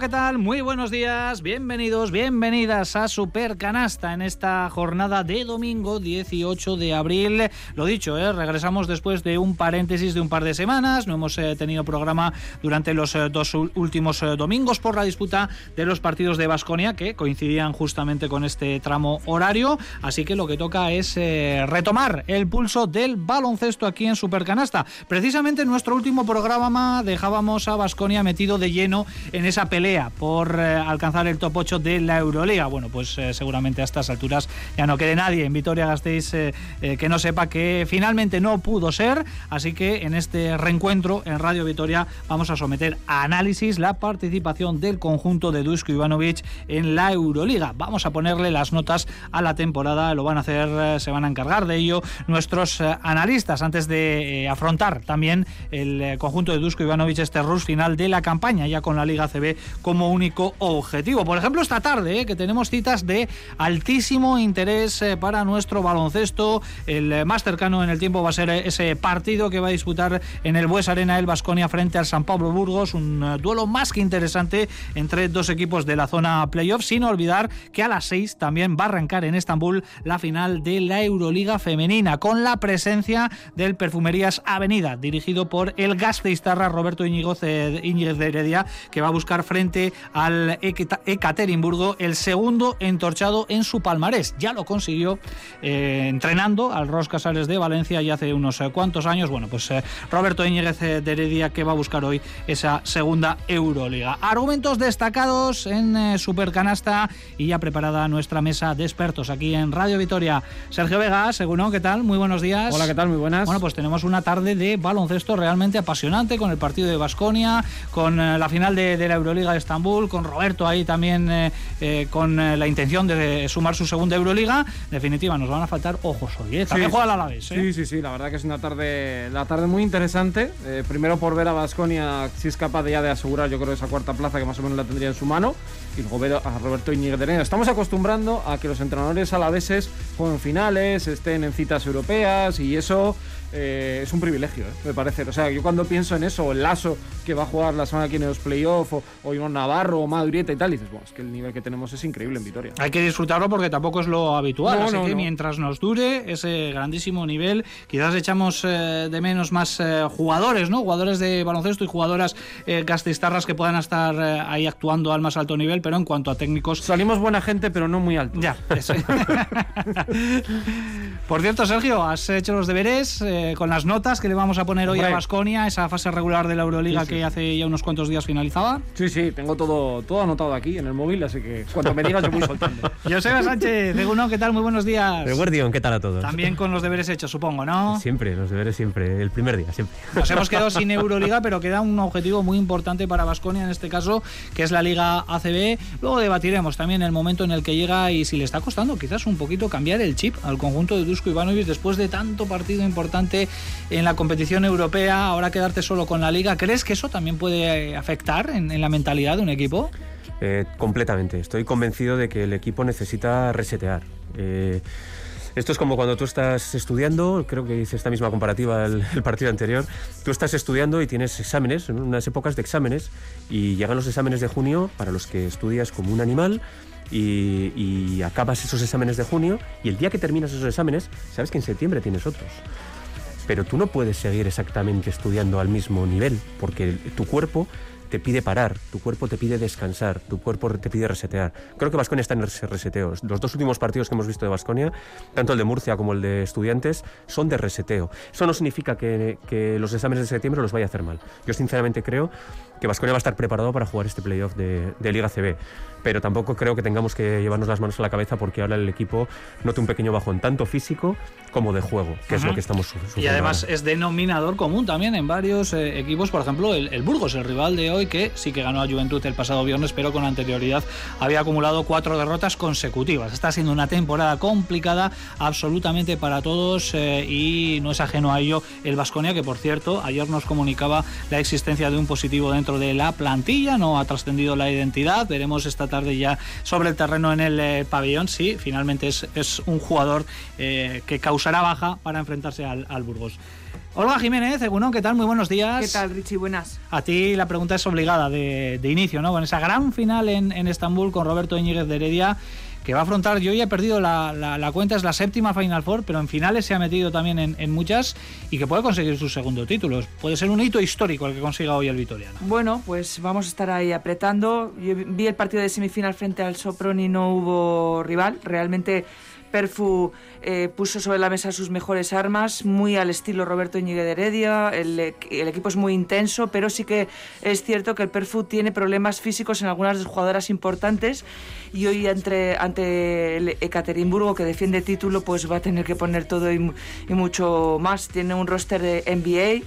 ¿qué tal? Muy buenos días, bienvenidos, bienvenidas a Super Canasta en esta jornada de domingo 18 de abril. Lo dicho, ¿eh? regresamos después de un paréntesis de un par de semanas. No hemos eh, tenido programa durante los eh, dos últimos domingos por la disputa de los partidos de Basconia que coincidían justamente con este tramo horario. Así que lo que toca es retomar el pulso del baloncesto aquí en Super Canasta. Precisamente en nuestro último programa dejábamos a Basconia metido de lleno en esa pelea por eh, alcanzar el top 8 de la Euroliga. Bueno, pues eh, seguramente a estas alturas ya no quede nadie en Vitoria-Gasteiz eh, eh, que no sepa que finalmente no pudo ser. Así que en este reencuentro en Radio Vitoria vamos a someter a análisis la participación del conjunto de Dusko Ivanovic en la Euroliga. Vamos a ponerle las notas a la temporada, lo van a hacer, se van a encargar de ello nuestros analistas antes de afrontar también el conjunto de Dusko Ivanovic este rush final de la campaña ya con la Liga CB como único objetivo. Por ejemplo, esta tarde eh, que tenemos citas de altísimo interés eh, para nuestro baloncesto. El eh, más cercano en el tiempo va a ser ese partido que va a disputar en el Bues Arena el Basconia frente al San Pablo Burgos. Un duelo más que interesante entre dos equipos de la zona playoff. Sin olvidar que a las 6 también va a arrancar en Estambul la final de la Euroliga femenina con la presencia del Perfumerías Avenida dirigido por el Gasteiztarra Roberto Íñiguez de Heredia que va a buscar frente al Ekaterimburgo el segundo entorchado en su palmarés. Ya lo consiguió eh, entrenando al Ros Casares de Valencia ya hace unos eh, cuantos años. Bueno, pues eh, Roberto Íñiguez de Heredia que va a buscar hoy esa segunda Euroliga. Argumentos destacados en Supercanasta y ya preparada nuestra mesa de expertos aquí en Radio Vitoria. Sergio Vega, según ¿qué tal? Muy buenos días. Hola, ¿qué tal? Muy buenas. Bueno, pues tenemos una tarde de baloncesto realmente apasionante con el partido de Basconia, con la final de, de la Euroliga de Estambul, con Roberto ahí también eh, eh, con eh, la intención de sumar su segunda Euroliga. En definitiva, nos van a faltar ojos hoy. ¿eh? También Sí, juega. ¿eh? Sí, sí, sí, la verdad que es una tarde, la tarde muy interesante. Primero por ver a Basconia si es capaz de ya de asegurar, yo creo, esa cuarta plaza que más o menos la tendría en su mano. Y luego ver a Roberto Iñiguez de. Estamos acostumbrando a que los entrenadores alaveses jueguen finales, estén en citas europeas y eso eh, es un privilegio, eh, me parece. O sea, yo cuando pienso en eso, o el Lazo que va a jugar la semana aquí en los playoffs, o, o Iván Navarro, o Madurieta y tal, y dices, bueno, es que el nivel que tenemos es increíble en Vitoria. Hay que disfrutarlo porque tampoco es lo habitual. No, así no, que no. mientras nos dure ese grandísimo nivel, quizás echamos eh, de menos más jugadores, ¿no? Jugadores de baloncesto y jugadoras gasteiztarras que puedan estar ahí actuando al más alto nivel, pero en cuanto a técnicos. Salimos buena gente, pero no muy alto. Ya, eso. Por cierto, Sergio, has hecho los deberes eh, con las notas que le vamos a poner hoy a. Basconia, esa fase regular de la Euroliga Sí, sí. que hace ya unos cuantos días finalizaba. Sí, sí, tengo todo, todo anotado aquí en el móvil, así que cuando me digas yo voy soltando. Joseba Sánchez, de Uno, ¿qué tal? Muy buenos días. Guardión, ¿qué tal a todos? También con los deberes hechos, supongo, ¿no? Siempre, los deberes siempre, el primer día, siempre. Nos hemos quedado sin Euroliga, pero queda un objetivo muy importante para Basconia en este caso, que es la Liga ACB. Luego debatiremos también el momento en el que llega y si le está costando quizás un poquito cambiar el chip al conjunto de Dusko Ivanovic después de tanto partido importante en la competición europea, ahora quedarte solo con la Liga. ¿Crees que eso también puede eh, afectar en, en la mentalidad de un equipo? Eh, completamente. Estoy convencido de que el equipo necesita resetear. Eh, esto es como cuando tú estás estudiando, creo que hice esta misma comparativa el, el partido anterior, tú estás estudiando y tienes exámenes, unas épocas de exámenes, y llegan los exámenes de junio para los que estudias como un animal, y, y acabas esos exámenes de junio, y el día que terminas esos exámenes, sabes que en septiembre tienes otros. Pero tú no puedes seguir exactamente estudiando al mismo nivel, porque tu cuerpo te pide parar, tu cuerpo te pide descansar, tu cuerpo te pide resetear. Creo que Vasconia está en ese reseteo. Los dos últimos partidos que hemos visto de Vasconia, tanto el de Murcia como el de Estudiantes, son de reseteo. Eso no significa que, que los exámenes de septiembre los vaya a hacer mal. Yo sinceramente creo que Vasconia va a estar preparado para jugar este playoff de, de Liga CB, pero tampoco creo que tengamos que llevarnos las manos a la cabeza porque ahora el equipo note un pequeño bajón, tanto físico como de juego, que es lo que estamos su- sufriendo. Y además ahora. es denominador común también en varios eh, equipos, por ejemplo el, el Burgos, el rival de hoy, que sí que ganó a Juventud el pasado viernes, pero con anterioridad había acumulado cuatro derrotas consecutivas. Está siendo una temporada complicada absolutamente para todos eh, y no es ajeno a ello el Vasconia, que por cierto ayer nos comunicaba la existencia de un positivo dentro de la plantilla, no ha trascendido la identidad, veremos esta tarde ya sobre el terreno en el eh, pabellón, sí, finalmente es, es un jugador eh, que causará baja para enfrentarse al, al Burgos. Olga Jiménez, Egunon, ¿qué tal? Muy buenos días. ¿Qué tal, Richie? Buenas. A ti la pregunta es obligada de, inicio, ¿no? Con esa gran final en, en Estambul con Roberto Íñiguez de Heredia que va a afrontar, yo ya he perdido la, cuenta, es la séptima Final Four, pero en finales se ha metido también en, muchas y que puede conseguir su segundo título. Puede ser un hito histórico el que consiga hoy el Vitoriano. Bueno, pues vamos a estar ahí apretando. Yo vi el partido de semifinal frente al Sopron y no hubo rival. Realmente Perfu eh, puso sobre la mesa sus mejores armas, muy al estilo Roberto Íñiguez de Heredia. El, equipo es muy intenso, pero sí que es cierto que el Perfu tiene problemas físicos en algunas jugadoras importantes y hoy entre, ante el Ekaterimburgo, que defiende título, pues va a tener que poner todo y, y mucho más. Tiene un roster de NBA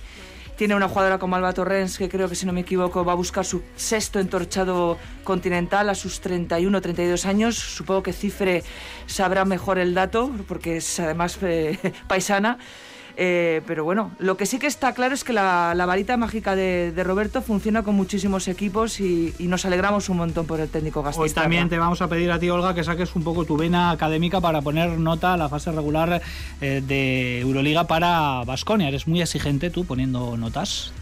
tiene una jugadora como Alba Torrens, que creo que si no me equivoco va a buscar su sexto entorchado continental a sus 31 32 años. Supongo que Cifre sabrá mejor el dato, porque es además eh, paisana. Eh, pero bueno, lo que sí que está claro es que la, varita mágica de, Roberto funciona con muchísimos equipos y, nos alegramos un montón por el técnico. Hoy también te vamos a pedir a ti, Olga, que saques un poco tu vena académica para poner nota a la fase regular eh, de Euroliga para Basconia. Eres muy exigente tú poniendo notas.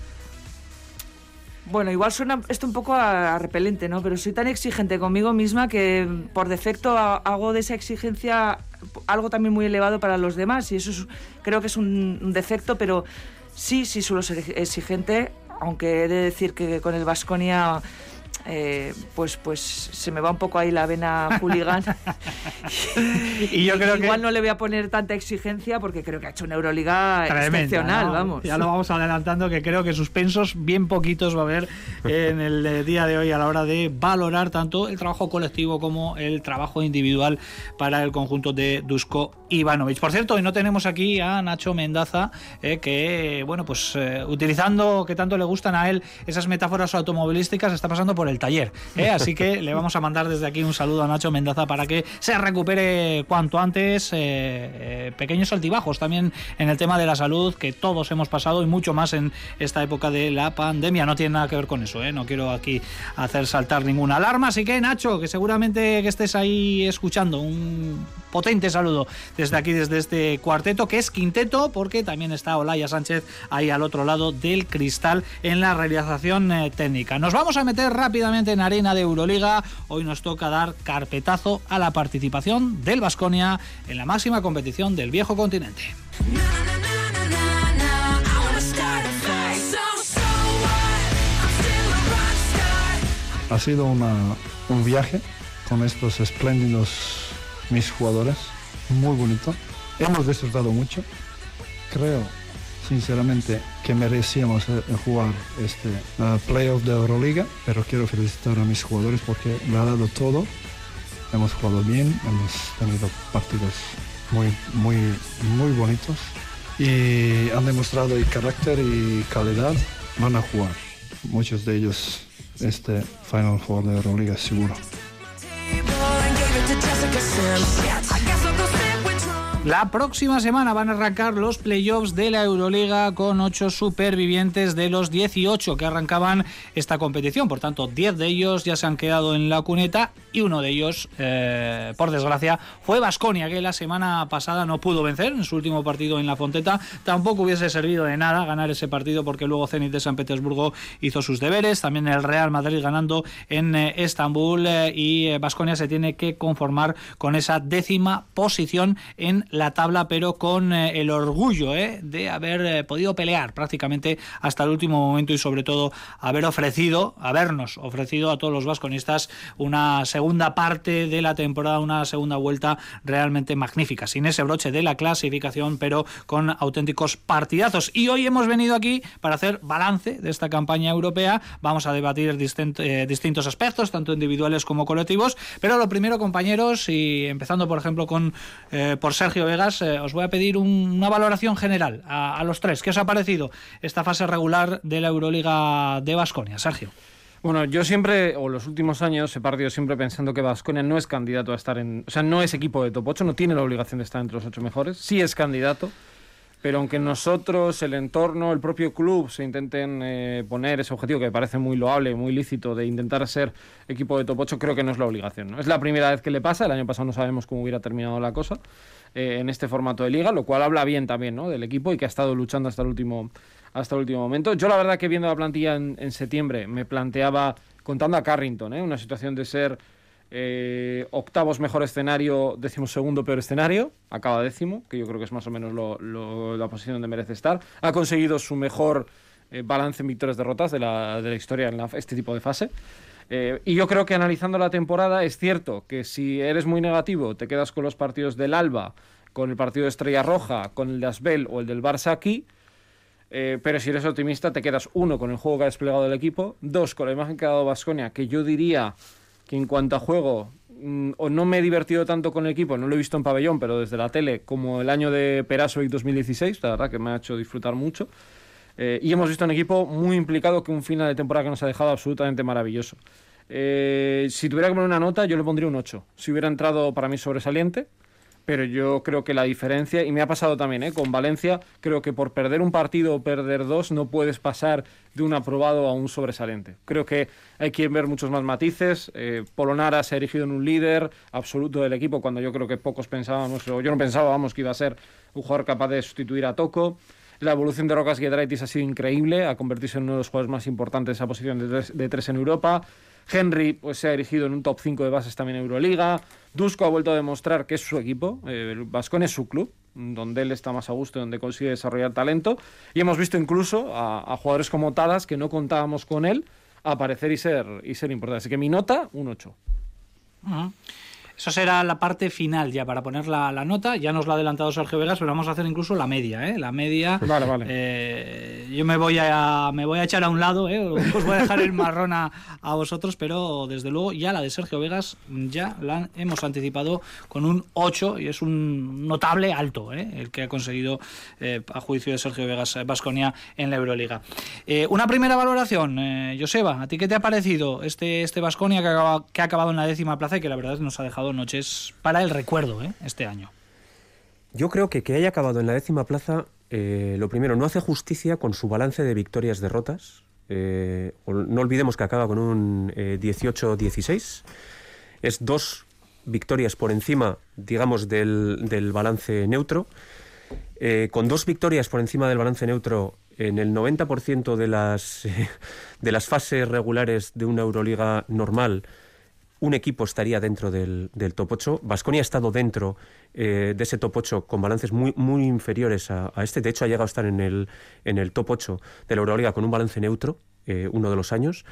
Bueno, igual suena esto un poco a, repelente, ¿no? Pero soy tan exigente conmigo misma que por defecto hago de esa exigencia algo también muy elevado para los demás y eso creo que es un, defecto, pero sí, sí suelo ser exigente, aunque he de decir que con el Vasconia eh, pues, pues se me va un poco ahí la vena hooligan. y yo creo que igual no le voy a poner tanta exigencia porque creo que ha hecho una Euroliga excepcional, vamos. Ya lo vamos adelantando que creo que suspensos bien poquitos va a haber en el eh, día de hoy a la hora de valorar tanto el trabajo colectivo como el trabajo individual para el conjunto de Dusko Ivanovic. Por cierto, hoy no tenemos aquí a Nacho Mendaza, eh, que bueno, pues utilizando que tanto le gustan a él esas metáforas automovilísticas, está pasando por el taller. ¿eh? Así que le vamos a mandar desde aquí un saludo a Nacho Mendaza para que se recupere cuanto antes. Eh, eh, pequeños altibajos también en el tema de la salud que todos hemos pasado y mucho más en esta época de la pandemia. No tiene nada que ver con eso, no quiero aquí hacer saltar ninguna alarma. Así que Nacho, que seguramente que estés ahí escuchando, un potente saludo desde aquí, desde este cuarteto, que es quinteto, porque también está Olaya Sánchez ahí al otro lado del cristal en la realización técnica. Nos vamos a meter rápidamente en arena de Euroliga. Hoy nos toca dar carpetazo a la participación del Vasconia en la máxima competición del viejo continente. Ha sido un viaje con estos espléndidos mis jugadores, muy bonito. Hemos disfrutado mucho. Creo sinceramente que merecíamos eh, jugar este uh, playoff de Euroliga, pero quiero felicitar a mis jugadores porque lo ha dado todo. Hemos jugado bien, hemos tenido partidos muy, muy, muy bonitos y han demostrado el carácter y calidad. Van a jugar muchos de ellos este Final Four de Euroliga seguro. to Jessica Simpson Shit. I guess La próxima semana van a arrancar los playoffs de la Euroliga con ocho supervivientes de los 18 que arrancaban esta competición. Por tanto, 10 de ellos ya se han quedado en la cuneta y uno de ellos, eh, por desgracia, fue Vasconia, que la semana pasada no pudo vencer en su último partido en la Fonteta. Tampoco hubiese servido de nada ganar ese partido porque luego Zenit de San Petersburgo hizo sus deberes. También el Real Madrid ganando en eh, Estambul eh, y Vasconia se tiene que conformar con esa décima posición en la tabla, pero con eh, el orgullo eh, de haber eh, podido pelear prácticamente hasta el último momento y sobre todo haber ofrecido, habernos ofrecido a todos los vasconistas una segunda parte de la temporada, una segunda vuelta realmente magnífica, sin ese broche de la clasificación, pero con auténticos partidazos. Y hoy hemos venido aquí para hacer balance de esta campaña europea. Vamos a debatir distintos aspectos, tanto individuales como colectivos. Pero lo primero, compañeros, y empezando por ejemplo con por Sergio Vegas, eh, os voy a pedir una valoración general a, los tres. ¿Qué os ha parecido esta fase regular de la Euroliga de Basconia, Sergio? Bueno, yo siempre, o los últimos años, he partido siempre pensando que Vasconia no es candidato a estar en. O sea, no es equipo de top 8, no tiene la obligación de estar entre los ocho mejores. Sí es candidato, pero aunque nosotros, el entorno, el propio club se intenten eh, poner ese objetivo que me parece muy loable, muy lícito, de intentar ser equipo de top 8, creo que no es la obligación. ¿no? Es la primera vez que le pasa, el año pasado no sabemos cómo hubiera terminado la cosa. Eh, en este formato de liga, lo cual habla bien también ¿no? del equipo y que ha estado luchando hasta el último, hasta el último momento. Yo la verdad que viendo la plantilla en, septiembre me planteaba, contando a Carrington, ¿eh? una situación de ser eh, octavos mejor escenario, décimo segundo peor escenario, acaba décimo, que yo creo que es más o menos la posición donde merece estar. Ha conseguido su mejor eh, balance en victorias-derrotas de la, de la historia en este tipo de fase. Eh, y yo creo que analizando la temporada es cierto que si eres muy negativo te quedas con los partidos del Alba, con el partido de Estrella Roja, con el de Asbel o el del Barça aquí, eh, pero si eres optimista te quedas uno con el juego que ha desplegado el equipo, dos con la imagen que ha dado Vasconia, que yo diría que en cuanto a juego mm, o no me he divertido tanto con el equipo, no lo he visto en pabellón, pero desde la tele, como el año de Perasovic 2016, la verdad que me ha hecho disfrutar mucho. Eh, y hemos visto un equipo muy implicado que un final de temporada que nos ha dejado absolutamente maravilloso. Eh, si tuviera que poner una nota, yo le pondría un 8. Si hubiera entrado para mí sobresaliente, pero yo creo que la diferencia, y me ha pasado también ¿eh? con Valencia, creo que por perder un partido o perder dos no puedes pasar de un aprobado a un sobresaliente. Creo que hay que ver muchos más matices. Polonara se ha erigido en un líder absoluto del equipo cuando yo creo que pocos pensábamos, o yo no pensábamos que iba a ser un jugador capaz de sustituir a Toco. La evolución de Rocas Giedraitis ha sido increíble, ha convertirse en uno de los jugadores más importantes de esa posición de tres, en Europa. Henry pues, se ha erigido en un top 5 de bases también en Euroliga. Dusko ha vuelto a demostrar que es su equipo. Eh, el Vascon es su club, donde él está más a gusto, donde consigue desarrollar talento. Y hemos visto incluso a, jugadores como Tadas, que no contábamos con él, aparecer y ser, y ser importantes. Así que mi nota, un 8. Eso será la parte final ya para poner la, nota. Ya nos lo ha adelantado Sergio Vegas, pero vamos a hacer incluso la media. ¿eh? La media. Vale, vale. Eh, yo me voy a me voy a echar a un lado. ¿eh? Os voy a dejar el marrón a, vosotros, pero desde luego ya la de Sergio Vegas ya la hemos anticipado con un 8 y es un notable alto ¿eh? el que ha conseguido eh, a juicio de Sergio Vegas Vasconia en la Euroliga. una primera valoración, Joseba, ¿a ti qué te ha parecido este este Vasconia que, que ha acabado en la décima plaza y que la verdad nos ha dejado noches para el recuerdo ¿eh? este año. Yo creo que que haya acabado en la décima plaza, eh, lo primero, no hace justicia con su balance de victorias-derrotas. Eh, no olvidemos que acaba con un 18-16. Es dos victorias por encima, digamos, del, del balance neutro. con dos victorias por encima del balance neutro en el 90% de las, de las fases regulares de una Euroliga normal, un equipo estaría dentro del, top 8. Vasconia ha estado dentro eh, de ese top 8 con balances muy, muy inferiores a, este. De hecho, ha llegado a estar en el, en el top 8 de la Euroliga con un balance neutro eh, uno de los años.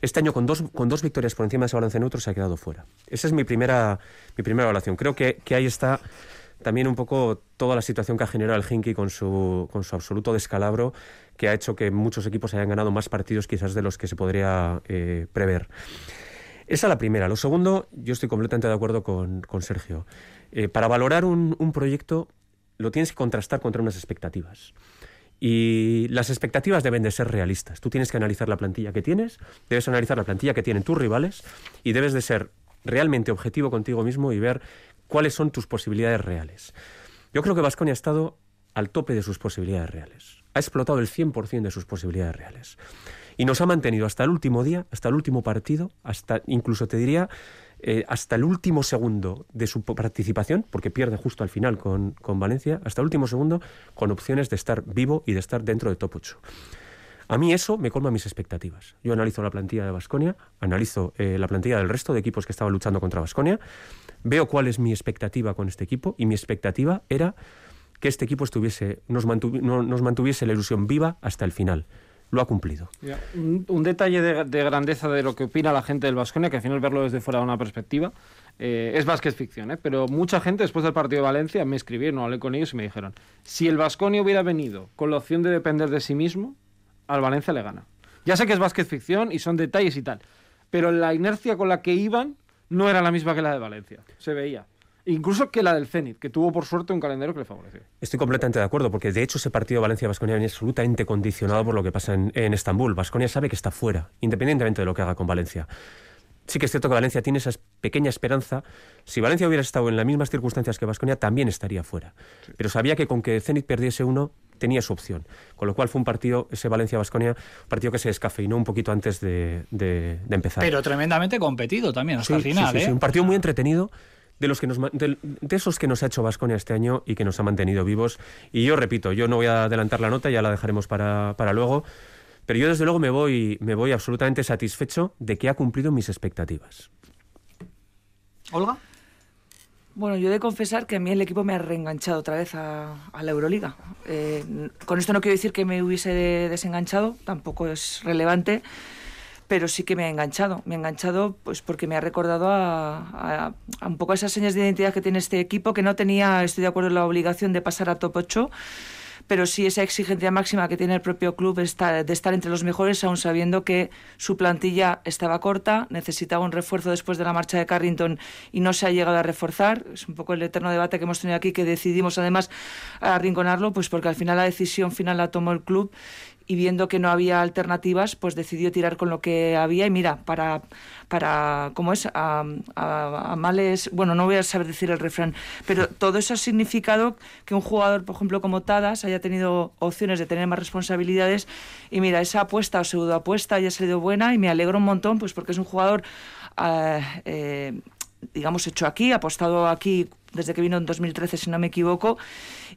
Este año, con dos, con dos victorias por encima de ese balance neutro, se ha quedado fuera. Esa es mi primera, mi primera evaluación. Creo que, ahí está también un poco toda la situación que ha generado el Hinky con su, con su absoluto descalabro, que ha hecho que muchos equipos hayan ganado más partidos quizás de los que se podría eh, prever. Esa es la primera. Lo segundo, yo estoy completamente de acuerdo con, Sergio. Eh, para valorar un, proyecto lo tienes que contrastar contra unas expectativas. Y las expectativas deben de ser realistas. Tú tienes que analizar la plantilla que tienes, debes analizar la plantilla que tienen tus rivales y debes de ser realmente objetivo contigo mismo y ver cuáles son tus posibilidades reales. Yo creo que Vasconia ha estado al tope de sus posibilidades reales. Ha explotado el 100% de sus posibilidades reales. Y nos ha mantenido hasta el último día, hasta el último partido, hasta incluso te diría eh, hasta el último segundo de su participación, porque pierde justo al final con, Valencia, hasta el último segundo con opciones de estar vivo y de estar dentro de top 8. A mí eso me colma mis expectativas. Yo analizo la plantilla de Basconia, analizo eh, la plantilla del resto de equipos que estaban luchando contra Basconia, veo cuál es mi expectativa con este equipo y mi expectativa era que este equipo estuviese, nos, nos mantuviese la ilusión viva hasta el final lo ha cumplido. Un, detalle de, grandeza de lo que opina la gente del Vasconia, que al final verlo desde fuera de una perspectiva, eh, es básquet ficción, ¿eh? pero mucha gente después del partido de Valencia me escribieron, hablé con ellos y me dijeron, si el Vasconia hubiera venido con la opción de depender de sí mismo, al Valencia le gana. Ya sé que es básquet ficción y son detalles y tal, pero la inercia con la que iban no era la misma que la de Valencia, se veía. Incluso que la del Zenit, que tuvo por suerte un calendario que le favoreció. Estoy completamente de acuerdo, porque de hecho ese partido Valencia-Basconia viene absolutamente condicionado por lo que pasa en, Estambul. Basconia sabe que está fuera, independientemente de lo que haga con Valencia. Sí que es cierto que Valencia tiene esa pequeña esperanza. Si Valencia hubiera estado en las mismas circunstancias que Basconia, también estaría fuera. Pero sabía que con que Zenit perdiese uno, tenía su opción. Con lo cual fue un partido, ese Valencia-Basconia, un partido que se descafeinó un poquito antes de, empezar. Pero tremendamente competido también hasta el final. Sí, sí, ¿eh? un partido muy entretenido de los que nos de, esos que nos ha hecho Vasconia este año y que nos ha mantenido vivos. Y yo repito, yo no voy a adelantar la nota, ya la dejaremos para, para luego. Pero yo desde luego me voy, me voy absolutamente satisfecho de que ha cumplido mis expectativas. Olga. Bueno, yo he de confesar que a mí el equipo me ha reenganchado otra vez a, la Euroliga. Eh, con esto no quiero decir que me hubiese desenganchado, tampoco es relevante, pero sí que me ha enganchado. Me ha enganchado pues porque me ha recordado a, un poco esas señas de identidad que tiene este equipo, que no tenía, estoy de acuerdo, la obligación de pasar a top 8 pero sí esa exigencia máxima que tiene el propio club de estar entre los mejores, aún sabiendo que su plantilla estaba corta, necesitaba un refuerzo después de la marcha de Carrington y no se ha llegado a reforzar. Es un poco el eterno debate que hemos tenido aquí, que decidimos además arrinconarlo, pues porque al final la decisión final la tomó el club y viendo que no había alternativas, pues decidió tirar con lo que había y mira, para, para ¿cómo es? A, males, bueno, no voy a saber decir el refrán, pero todo eso ha significado que un jugador, por ejemplo, como Tadas, haya tenido opciones de tener más responsabilidades y mira, esa apuesta o pseudo apuesta haya salido buena y me alegro un montón, pues porque es un jugador... Ah, eh, digamos, hecho aquí, apostado aquí desde que vino en 2013, si no me equivoco.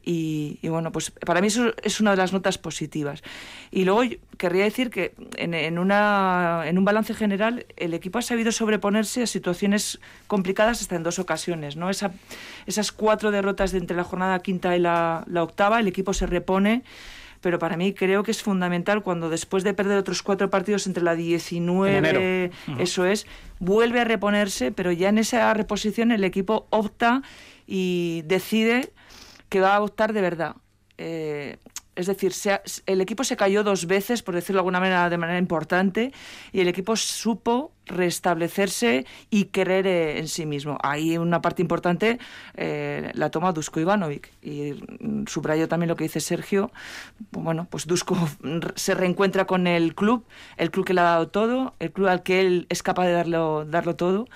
Y, bueno, pues para mí eso es una de las notas positivas. Y luego querría decir que en, una, en un balance general el equipo ha sabido sobreponerse a situaciones complicadas hasta en dos ocasiones. ¿no? Esa, esas cuatro derrotas de entre la jornada quinta y la octava, el equipo se repone pero para mí creo que es fundamental cuando después de perder otros cuatro partidos entre la 19, eso es, vuelve a reponerse, pero ya en esa reposición el equipo opta y decide que va a optar de verdad. Eh, es decir, el equipo se cayó dos veces, por decirlo de alguna manera, de manera importante, y el equipo supo restablecerse y creer en sí mismo. Ahí una parte importante eh, la toma Dusko Ivanovic. Y subrayo también lo que dice Sergio. Bueno, pues Dusko se reencuentra con el club, el club que le ha dado todo, el club al que él es capaz de darlo, darlo todo.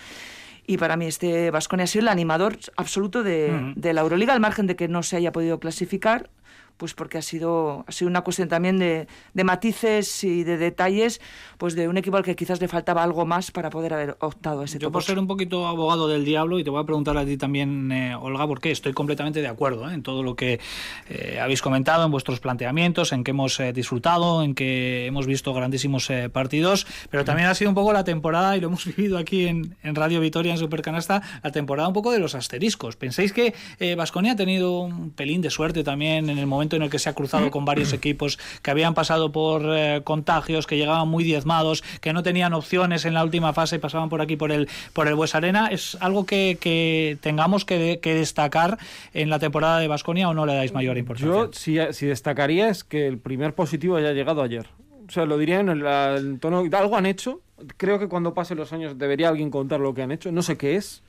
Y para mí este Vasconia ha sido el animador absoluto de, de la Euroliga, al margen de que no se haya podido clasificar pues porque ha sido, ha sido una cuestión también de, de, matices y de detalles, pues de un equipo al que quizás le faltaba algo más para poder haber optado a ese Yo por ser un poquito abogado del diablo, y te voy a preguntar a ti también, eh, Olga, porque estoy completamente de acuerdo ¿eh? en todo lo que eh, habéis comentado, en vuestros planteamientos, en que hemos disfrutado, en que hemos visto grandísimos partidos, pero también ha sido un poco la temporada, y lo hemos vivido aquí en, en Radio Vitoria, en Supercanasta, la temporada un poco de los asteriscos. ¿Pensáis que Vasconia ha tenido un pelín de suerte también en el momento en el que se ha cruzado con varios equipos que habían pasado por eh, contagios, que llegaban muy diezmados, que no tenían opciones en la última fase y pasaban por aquí por el por el Bues Arena. ¿Es algo que, que tengamos que, destacar en la temporada de Basconia o no le dais mayor importancia? Yo si, si destacaría es que el primer positivo haya llegado ayer. O sea, lo diría en el, tono... Algo han hecho. Creo que cuando pasen los años debería alguien contar lo que han hecho. No sé qué es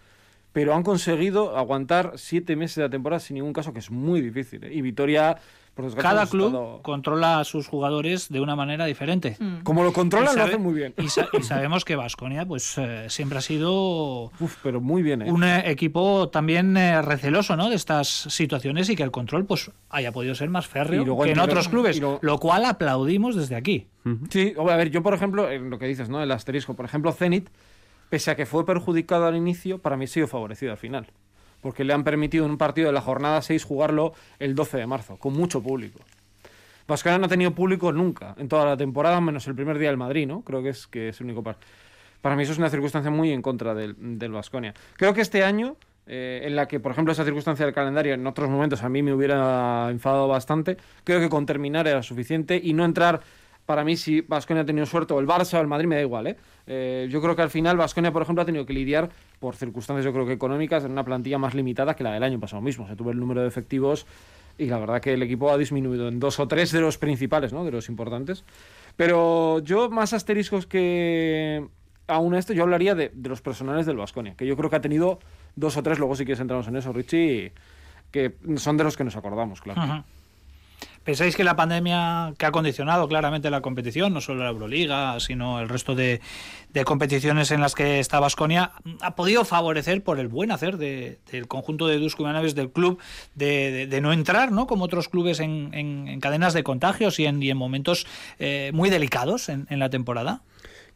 pero han conseguido aguantar siete meses de la temporada sin ningún caso, que es muy difícil. ¿eh? Y Vitoria cada club controla a sus jugadores de una manera diferente. Mm. Como lo controlan, lo hacen muy bien. Y, sabemos que Vasconia pues eh, siempre ha sido pero muy bien, ¿eh? un eh, equipo también receloso ¿no? de estas situaciones y que el control pues haya podido ser más férreo que en otros clubes, lo... cual aplaudimos desde aquí. Sí, a ver, yo por ejemplo, en lo que dices, ¿no? El asterisco, por ejemplo, Zenit, pese a que fue perjudicado al inicio, para mí ha sido favorecido al final porque le han permitido en un partido de la jornada 6 jugarlo el 12 de marzo, con mucho público. Vasconia no ha tenido público nunca en toda la temporada, menos el primer día del Madrid, ¿no? Creo que es, que es el único par. Para mí eso es una circunstancia muy en contra del, Vasconia. Creo que este año, eh, en la que, por ejemplo, esa circunstancia del calendario en otros momentos a mí me hubiera enfadado bastante, creo que con terminar era suficiente y no entrar para mí si Vasconia ha tenido suerte o el Barça o el Madrid me da igual. ¿eh? ¿eh? yo creo que al final Vasconia, por ejemplo, ha tenido que lidiar por circunstancias yo creo que económicas en una plantilla más limitada que la del año pasado mismo. Se tuvo el número de efectivos y la verdad que el equipo ha disminuido en dos o tres de los principales, ¿no? de los importantes. Pero yo más asteriscos que aún esto, yo hablaría de, los personales del Vasconia, que yo creo que ha tenido dos o tres, luego si quieres entramos en eso, Richie, que son de los que nos acordamos, claro. ¿Pensáis que la pandemia que ha condicionado claramente la competición, no solo la Euroliga, sino el resto de, competiciones en las que está Basconia, ha podido favorecer por el buen hacer del conjunto de Dusko Ivanovic del club de, no entrar, ¿no? como otros clubes, en, cadenas de contagios y en, momentos eh, muy delicados en, la temporada?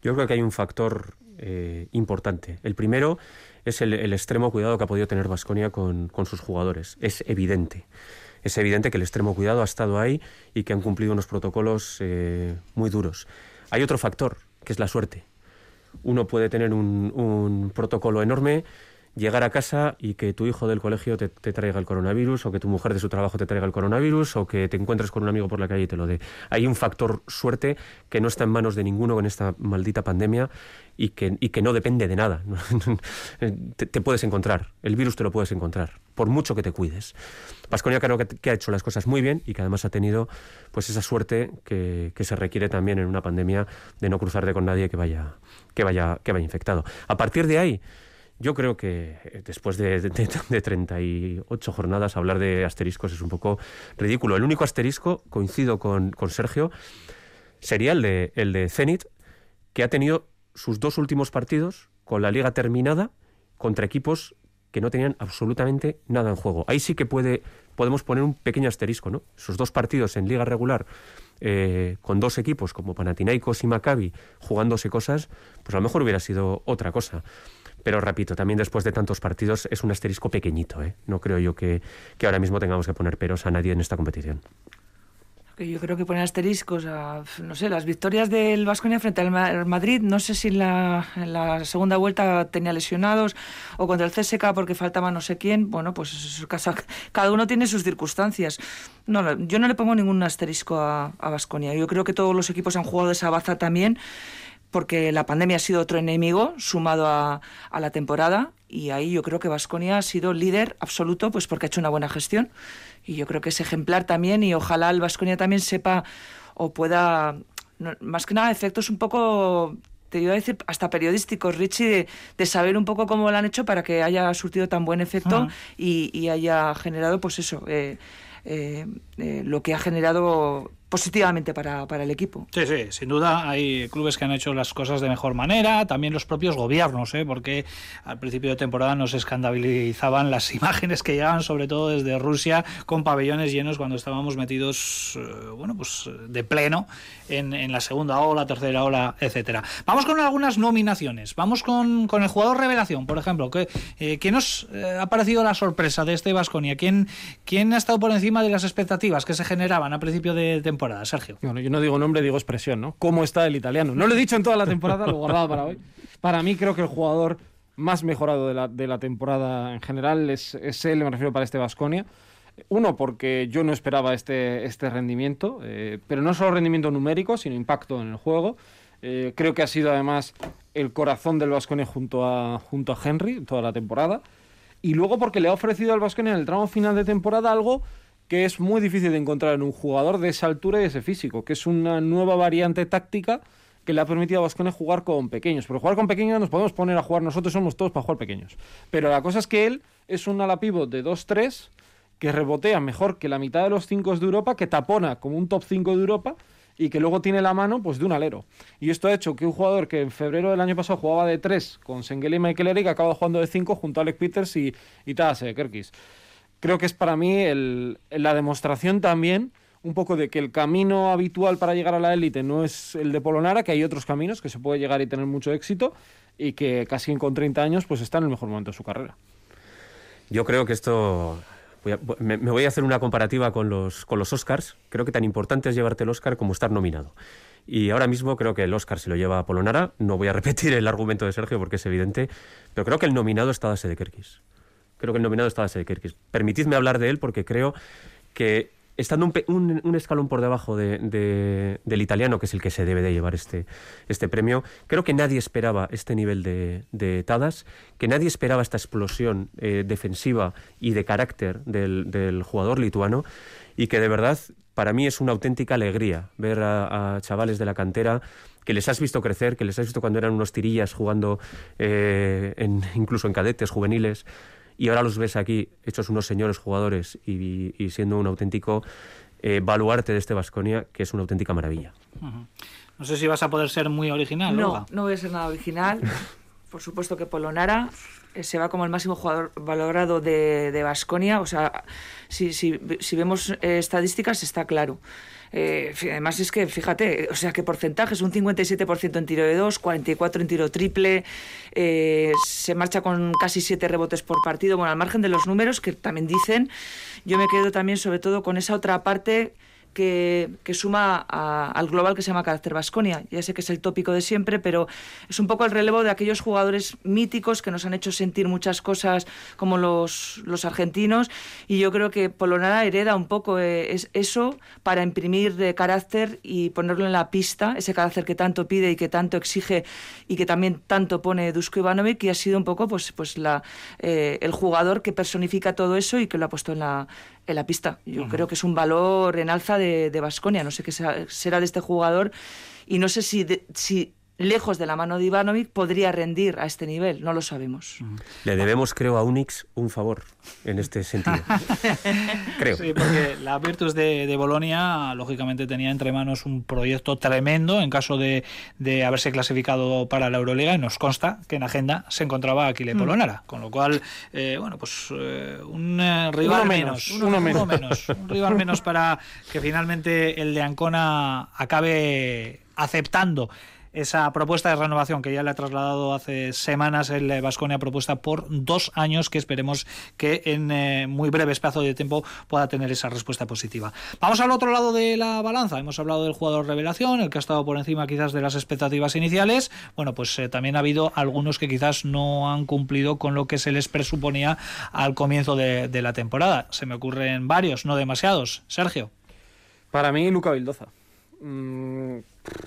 Yo creo que hay un factor eh, importante. El primero es el, extremo cuidado que ha podido tener Vasconia con, sus jugadores. Es evidente. Es evidente que el extremo cuidado ha estado ahí y que han cumplido unos protocolos eh, muy duros. Hay otro factor, que es la suerte. Uno puede tener un protocolo enorme, llegar a casa y que tu hijo del colegio te, traiga el coronavirus, o que tu mujer de su trabajo te traiga el coronavirus, o que te encuentres con un amigo por la calle y te lo dé. Hay un factor suerte que no está en manos de ninguno con esta maldita pandemia y que, y que no depende de nada. te, puedes encontrar, el virus te lo puedes encontrar, por mucho que te cuides. Vasconia creo que, ha hecho las cosas muy bien y que además ha tenido pues esa suerte que, que se requiere también en una pandemia de no cruzarte con nadie que vaya, que vaya, que vaya infectado. A partir de ahí, yo creo que eh, después de, de, 38 jornadas hablar de asteriscos es un poco ridículo. El único asterisco, coincido con, Sergio, sería el de, el de Zenit, que ha tenido sus dos últimos partidos con la liga terminada contra equipos que no tenían absolutamente nada en juego. Ahí sí que puede, podemos poner un pequeño asterisco, ¿no? Sus dos partidos en liga regular eh, con dos equipos como Panathinaikos y Maccabi jugándose cosas, pues a lo mejor hubiera sido otra cosa. Pero repito, también después de tantos partidos es un asterisco pequeñito. ¿eh? No creo yo que, que ahora mismo tengamos que poner peros a nadie en esta competición yo creo que poner asteriscos a, no sé, las victorias del Vasconia frente al Madrid, no sé si en la, en la, segunda vuelta tenía lesionados o contra el CSK porque faltaba no sé quién, bueno, pues cada uno tiene sus circunstancias. No, yo no le pongo ningún asterisco a Vasconia. Yo creo que todos los equipos han jugado esa baza también porque la pandemia ha sido otro enemigo sumado a, la temporada y ahí yo creo que Vasconia ha sido líder absoluto pues porque ha hecho una buena gestión. Y yo creo que es ejemplar también y ojalá el Vasconia también sepa o pueda más que nada efectos un poco te iba a decir hasta periodísticos, Richie, de, saber un poco cómo lo han hecho para que haya surtido tan buen efecto y, haya generado, pues eso, eh, eh, eh, lo que ha generado positivamente para, para, el equipo. Sí, sí, sin duda hay clubes que han hecho las cosas de mejor manera, también los propios gobiernos, ¿eh? porque al principio de temporada nos escandalizaban las imágenes que llegaban sobre todo desde Rusia con pabellones llenos cuando estábamos metidos, eh, bueno, pues de pleno en, en, la segunda ola, tercera ola, etcétera. Vamos con algunas nominaciones, vamos con, con el jugador revelación, por ejemplo, que, eh, ¿quién nos eh, ha parecido la sorpresa de este Vasconia? ¿Quién, ¿Quién ha estado por encima de las expectativas que se generaban a principio de temporada? Sergio. Bueno, yo no digo nombre, digo expresión, ¿no? ¿Cómo está el italiano? No lo he dicho en toda la temporada, lo he guardado para hoy. Para mí creo que el jugador más mejorado de la, temporada en general es, es él, me refiero para este Vasconia. Uno, porque yo no esperaba este, este rendimiento, eh, pero no solo rendimiento numérico, sino impacto en el juego. Eh, creo que ha sido además el corazón del Vasconia junto a, junto a Henry toda la temporada. Y luego porque le ha ofrecido al Vasconia en el tramo final de temporada algo que es muy difícil de encontrar en un jugador de esa altura y ese físico, que es una nueva variante táctica que le ha permitido a Vascones jugar con pequeños. Pero jugar con pequeños nos podemos poner a jugar, nosotros somos todos para jugar pequeños. Pero la cosa es que él es un ala pivot de 2-3 que rebotea mejor que la mitad de los 5 de Europa, que tapona como un top 5 de Europa y que luego tiene la mano pues de un alero. Y esto ha hecho que un jugador que en febrero del año pasado jugaba de 3 con Sengeli y Michael Eric acaba jugando de 5 junto a Alex Peters y, y Tase Kerkis creo que es para mí la demostración también un poco de que el camino habitual para llegar a la élite no es el de Polonara, que hay otros caminos que se puede llegar y tener mucho éxito y que casi con 30 años pues está en el mejor momento de su carrera. Yo creo que esto me, voy a hacer una comparativa con los, con los Oscars. Creo que tan importante es llevarte el Oscar como estar nominado. Y ahora mismo creo que el Oscar se lo lleva Polonara. No voy a repetir el argumento de Sergio porque es evidente, pero creo que el nominado está Dase de Kerkis. Creo que el nominado estaba Kerkis. Permitidme hablar de él porque creo que estando un, escalón por debajo del italiano, que es el que se debe de llevar este, este premio, creo que nadie esperaba este nivel de, Tadas, que nadie esperaba esta explosión eh, defensiva y de carácter del, jugador lituano, y que de verdad para mí es una auténtica alegría ver a, chavales de la cantera que les has visto crecer, que les has visto cuando eran unos tirillas jugando eh, incluso en cadetes juveniles, y ahora los ves aquí hechos unos señores jugadores y, siendo un auténtico eh, baluarte de este Vasconia, que es una auténtica maravilla. No sé si vas a poder ser muy original. No, no voy a ser nada original. por supuesto que Polonara se va como el máximo jugador valorado de Vasconia. o sea, si, si, si vemos eh, estadísticas está claro. Eh, además es que, fíjate, o sea, qué porcentaje, es un 57% en tiro de dos, 44% en tiro triple, se marcha con casi 7 rebotes por partido. Bueno, al margen de los números que también dicen, yo me quedo también sobre todo con esa otra parte que, suma al global que se llama Carácter Vasconia. Ya sé que es el tópico de siempre, pero es un poco el relevo de aquellos jugadores míticos que nos han hecho sentir muchas cosas como los, los argentinos y yo creo que Polonara hereda un poco eh, es eso para imprimir de carácter y ponerlo en la pista, ese carácter que tanto pide y que tanto exige y que también tanto pone Dusko Ivanovic y ha sido un poco pues, pues la, eh, el jugador que personifica todo eso y que lo ha puesto en la, en la pista. Yo creo que es un valor en alza de Vasconia. no sé qué será de este jugador y no sé si, si lejos de la mano de Ivanovic, podría rendir a este nivel, no lo sabemos. Le debemos, creo, a Unix un favor en este sentido. creo. Sí, porque la Virtus de, de, Bolonia, lógicamente, tenía entre manos un proyecto tremendo en caso de, de, haberse clasificado para la Euroliga y nos consta que en agenda se encontraba Aquile mm. Polonara, con lo cual, eh, bueno, pues eh, un eh, rival menos, uno, menos. menos, un rival menos para que finalmente el de Ancona acabe aceptando esa propuesta de renovación que ya le ha trasladado hace semanas el Vasconia propuesta por dos años que esperemos que en eh, muy breve espacio de tiempo pueda tener esa respuesta positiva. Vamos al otro lado de la balanza. Hemos hablado del jugador revelación, el que ha estado por encima quizás de las expectativas iniciales. Bueno, pues eh, también ha habido algunos que quizás no han cumplido con lo que se les presuponía al comienzo de, la temporada. Se me ocurren varios, no demasiados. Sergio. Para mí, Luca Vildoza. Mm,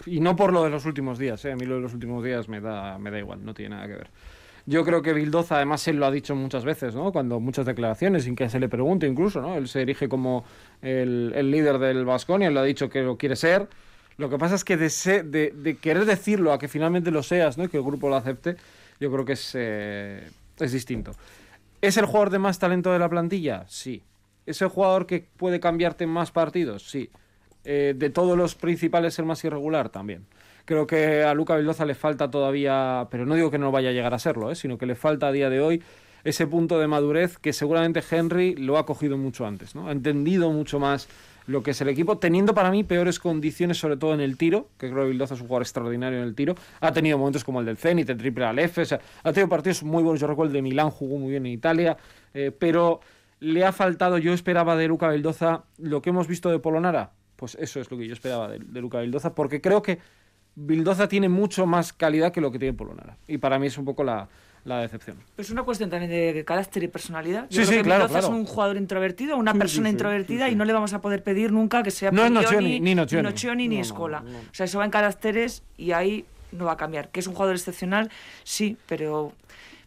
y no por lo de los últimos días, ¿eh? a mí lo de los últimos días me da, me da igual, no tiene nada que ver. Yo creo que Bildoza, además, él lo ha dicho muchas veces, ¿no? Cuando muchas declaraciones, sin que se le pregunte incluso, ¿no? Él se erige como el, líder del Vasconia, él lo ha dicho que lo quiere ser. Lo que pasa es que de, querer decirlo a que finalmente lo seas, ¿no? Y que el grupo lo acepte, yo creo que es, eh, es distinto. ¿Es el jugador de más talento de la plantilla? Sí. ¿Es el jugador que puede cambiarte más partidos? Sí. Eh, de todos los principales el más irregular también. Creo que a Luca Vildoza le falta todavía, pero no digo que no vaya a llegar a serlo, ¿eh? sino que le falta a día de hoy ese punto de madurez que seguramente Henry lo ha cogido mucho antes, ¿no? Ha entendido mucho más lo que es el equipo, teniendo para mí peores condiciones, sobre todo en el tiro, que creo que Vildoza es un jugador extraordinario en el tiro. Ha tenido momentos como el del Zenit, el triple al F, ha tenido partidos muy buenos. Yo recuerdo el de Milán, jugó muy bien en Italia, eh, pero le ha faltado, yo esperaba de Luca Vildoza lo que hemos visto de Polonara, pues eso es lo que yo esperaba de, Luca Vildoza, porque creo que Vildoza tiene mucho más calidad que lo que tiene Polonara. Y para mí es un poco la, decepción. Pero es una cuestión también de carácter y personalidad. Yo sí, sí, claro, es un jugador introvertido, una persona introvertida y no le vamos a poder pedir nunca que sea no Nocioni, ni Nocioni, ni, Escola. O sea, eso va en caracteres y ahí no va a cambiar. Que es un jugador excepcional, sí, pero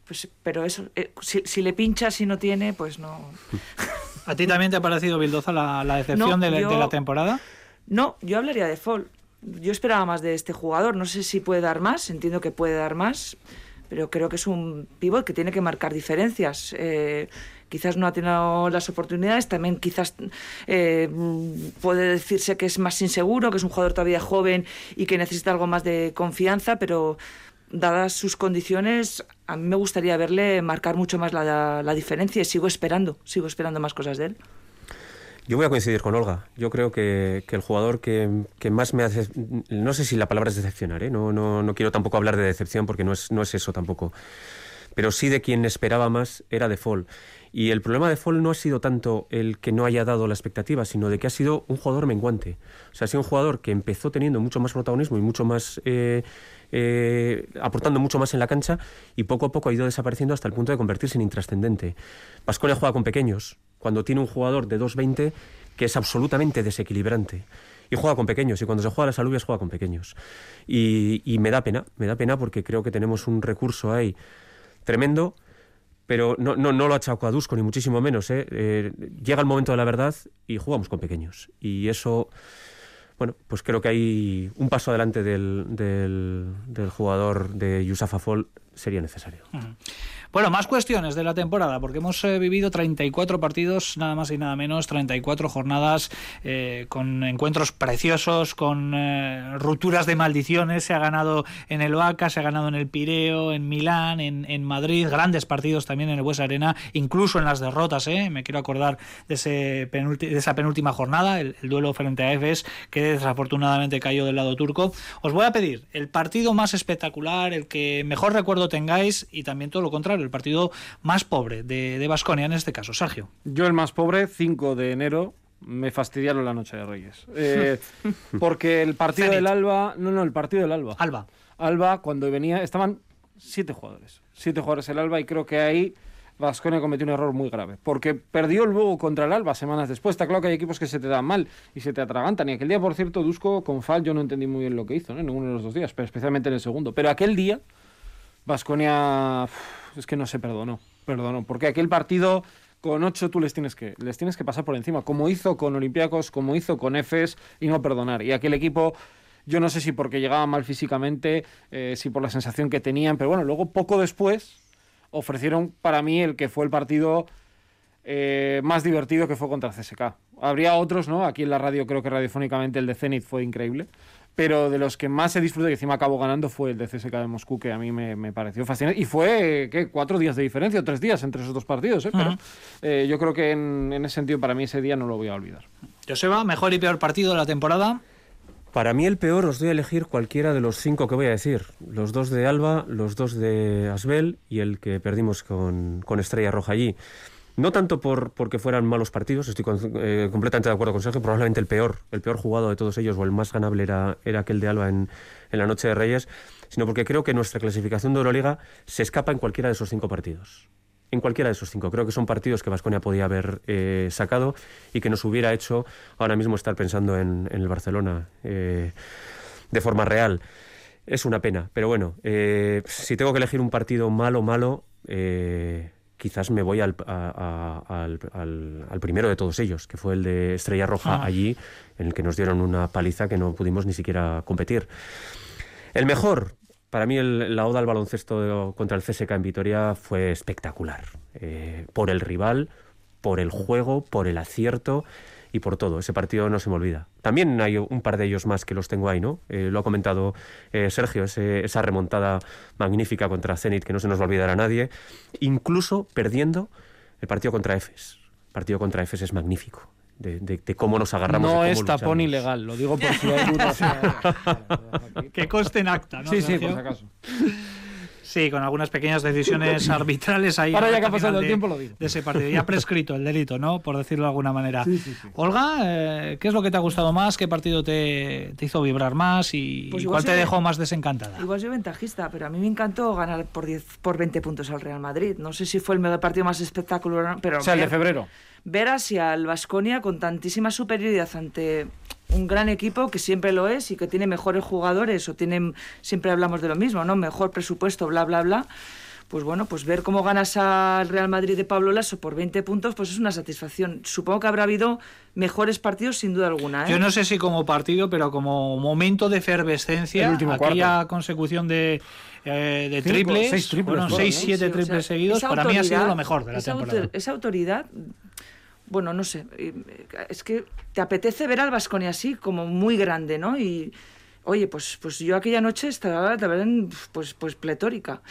pues pero eso eh, si, si, le pincha si no tiene pues no ¿A ti también te ha parecido Bildoza la, decepción de, la temporada? No, yo hablaría de Fall. Yo esperaba más de este jugador. No sé si puede dar más, entiendo que puede dar más, pero creo que es un pivot que tiene que marcar diferencias. Eh, quizás no ha tenido las oportunidades, también quizás eh, puede decirse que es más inseguro, que es un jugador todavía joven y que necesita algo más de confianza, pero dadas sus condiciones, a mí me gustaría verle marcar mucho más la, la, diferencia y sigo esperando, sigo esperando más cosas de él. Yo voy a coincidir con Olga. Yo creo que, que el jugador que, que, más me hace... No sé si la palabra es decepcionar, ¿eh? no, no, no quiero tampoco hablar de decepción porque no es, no es eso tampoco. Pero sí de quien esperaba más era de Fall. Y el problema de Fall no ha sido tanto el que no haya dado la expectativa, sino de que ha sido un jugador menguante. O sea, ha sido un jugador que empezó teniendo mucho más protagonismo y mucho más... Eh, eh, aportando mucho más en la cancha y poco a poco ha ido desapareciendo hasta el punto de convertirse en intrascendente. Pasconia juega con pequeños, cuando tiene un jugador de 2.20 que es absolutamente desequilibrante. Y juega con pequeños, y cuando se juega las alubias juega con pequeños. Y, me da pena, me da pena porque creo que tenemos un recurso ahí tremendo, pero no lo achaco a Dusko, ni muchísimo menos. ¿eh? Eh, llega el momento de la verdad y jugamos con pequeños. Y eso bueno, pues creo que hay un paso adelante del, del, jugador de Yusafa Fall sería necesario. Bueno, más cuestiones de la temporada, porque hemos eh, vivido 34 partidos, nada más y nada menos, 34 jornadas eh, con encuentros preciosos, con eh, rupturas de maldiciones. Se ha ganado en el Vaca, se ha ganado en el Pireo, en Milán, en, Madrid, grandes partidos también en el Bues Arena, incluso en las derrotas. ¿eh? Me quiero acordar de, ese de esa penúltima jornada, el, el duelo frente a Efes, que desafortunadamente cayó del lado turco. Os voy a pedir el partido más espectacular, el que mejor recuerdo tengáis y también todo lo contrario, el partido más pobre de Vasconia en este caso. Sergio. Yo el más pobre, 5 de enero, me fastidiaron la noche de Reyes. Eh, porque el partido del Alba. No, no, el partido del Alba. Alba. Alba, cuando venía. Estaban siete jugadores. Siete jugadores el Alba y creo que ahí. Vasconia cometió un error muy grave, porque perdió luego contra el Alba semanas después. Está claro que hay equipos que se te dan mal y se te atragantan. Y aquel día, por cierto, Dusko con Fal, yo no entendí muy bien lo que hizo, ¿no? en ninguno de los dos días, pero especialmente en el segundo. Pero aquel día, Vasconia es que no se perdonó, perdonó, porque aquel partido con ocho tú les tienes que les tienes que pasar por encima, como hizo con Olympiacos, como hizo con Efes y no perdonar. Y aquel equipo yo no sé si porque llegaba mal físicamente, eh, si por la sensación que tenían, pero bueno, luego poco después ofrecieron para mí el que fue el partido eh, más divertido que fue contra CSK. Habría otros, ¿no? Aquí en la radio creo que radiofónicamente el de Zenit fue increíble pero de los que más se disfruté, que encima acabó ganando, fue el de CSK de Moscú, que a mí me, me pareció fascinante. Y fue, ¿qué? Cuatro días de diferencia, o tres días entre esos dos partidos, ¿eh? Pero eh, yo creo que en, en, ese sentido, para mí ese día no lo voy a olvidar. Joseba, mejor y peor partido de la temporada. Para mí el peor os doy a elegir cualquiera de los cinco que voy a decir. Los dos de Alba, los dos de Asbel y el que perdimos con, con Estrella Roja allí. No tanto por porque fueran malos partidos, estoy con, eh, completamente de acuerdo con Sergio, probablemente el peor, el peor jugado de todos ellos o el más ganable era, era aquel de Alba en, en, la Noche de Reyes, sino porque creo que nuestra clasificación de Euroliga se escapa en cualquiera de esos cinco partidos. En cualquiera de esos cinco. Creo que son partidos que Vasconia podía haber eh, sacado y que nos hubiera hecho ahora mismo estar pensando en, en el Barcelona eh, de forma real. Es una pena, pero bueno, si tengo que elegir un partido malo, malo, quizás me voy al, a, a, al, al, al, primero de todos ellos, que fue el de Estrella Roja ah. allí, en el que nos dieron una paliza que no pudimos ni siquiera competir. El mejor, para mí el, la oda al baloncesto contra el CSK en Vitoria fue espectacular, eh, por el rival, por el juego, por el acierto y por todo. Ese partido no se me olvida. También hay un par de ellos más que los tengo ahí, ¿no? Eh, lo ha comentado eh, Sergio, ese, esa remontada magnífica contra Zenit que no se nos va a olvidar a nadie, incluso perdiendo el partido contra Efes. El partido contra Efes es magnífico. De, de, de, cómo nos agarramos. No es tapón ilegal, lo digo por si hay dudas. que conste en acta, ¿no? Sí, sí, por si acaso. Sí, con algunas pequeñas decisiones arbitrales ahí. Ahora ya que ha pasado el tiempo lo digo. De ese partido. Ya prescrito el delito, ¿no? Por decirlo de alguna manera. Sí, sí, sí. Olga, eh, ¿qué es lo que te ha gustado más? ¿Qué partido te, te hizo vibrar más? ¿Y pues cuál te soy, dejó más desencantada? Igual soy ventajista, pero a mí me encantó ganar por, 10, por 20 puntos al Real Madrid. No sé si fue el mejor partido más espectacular, pero... O sea, el de febrero. Ver hacia el Vasconia con tantísima superioridad ante un gran equipo que siempre lo es y que tiene mejores jugadores o tienen siempre hablamos de lo mismo, ¿no? Mejor presupuesto, bla bla bla. Pues bueno, pues ver cómo ganas al Real Madrid de Pablo Lasso por 20 puntos, pues es una satisfacción. Supongo que habrá habido mejores partidos sin duda alguna. ¿eh? Yo no sé si como partido, pero como momento de efervescencia, aquella cuarto. consecución de, eh, de Cinco, triples, seis triples, bueno, claro, 6, ¿no? 7 Sí, o triples sea, seguidos, para mí ha sido lo mejor de la esa temporada. autor- esa autoridad, bueno, no sé, eh, es que te apetece ver al Vasconia así, como muy grande, ¿no? Y oye, pues, pues yo aquella noche estaba también pues, pues pletórica.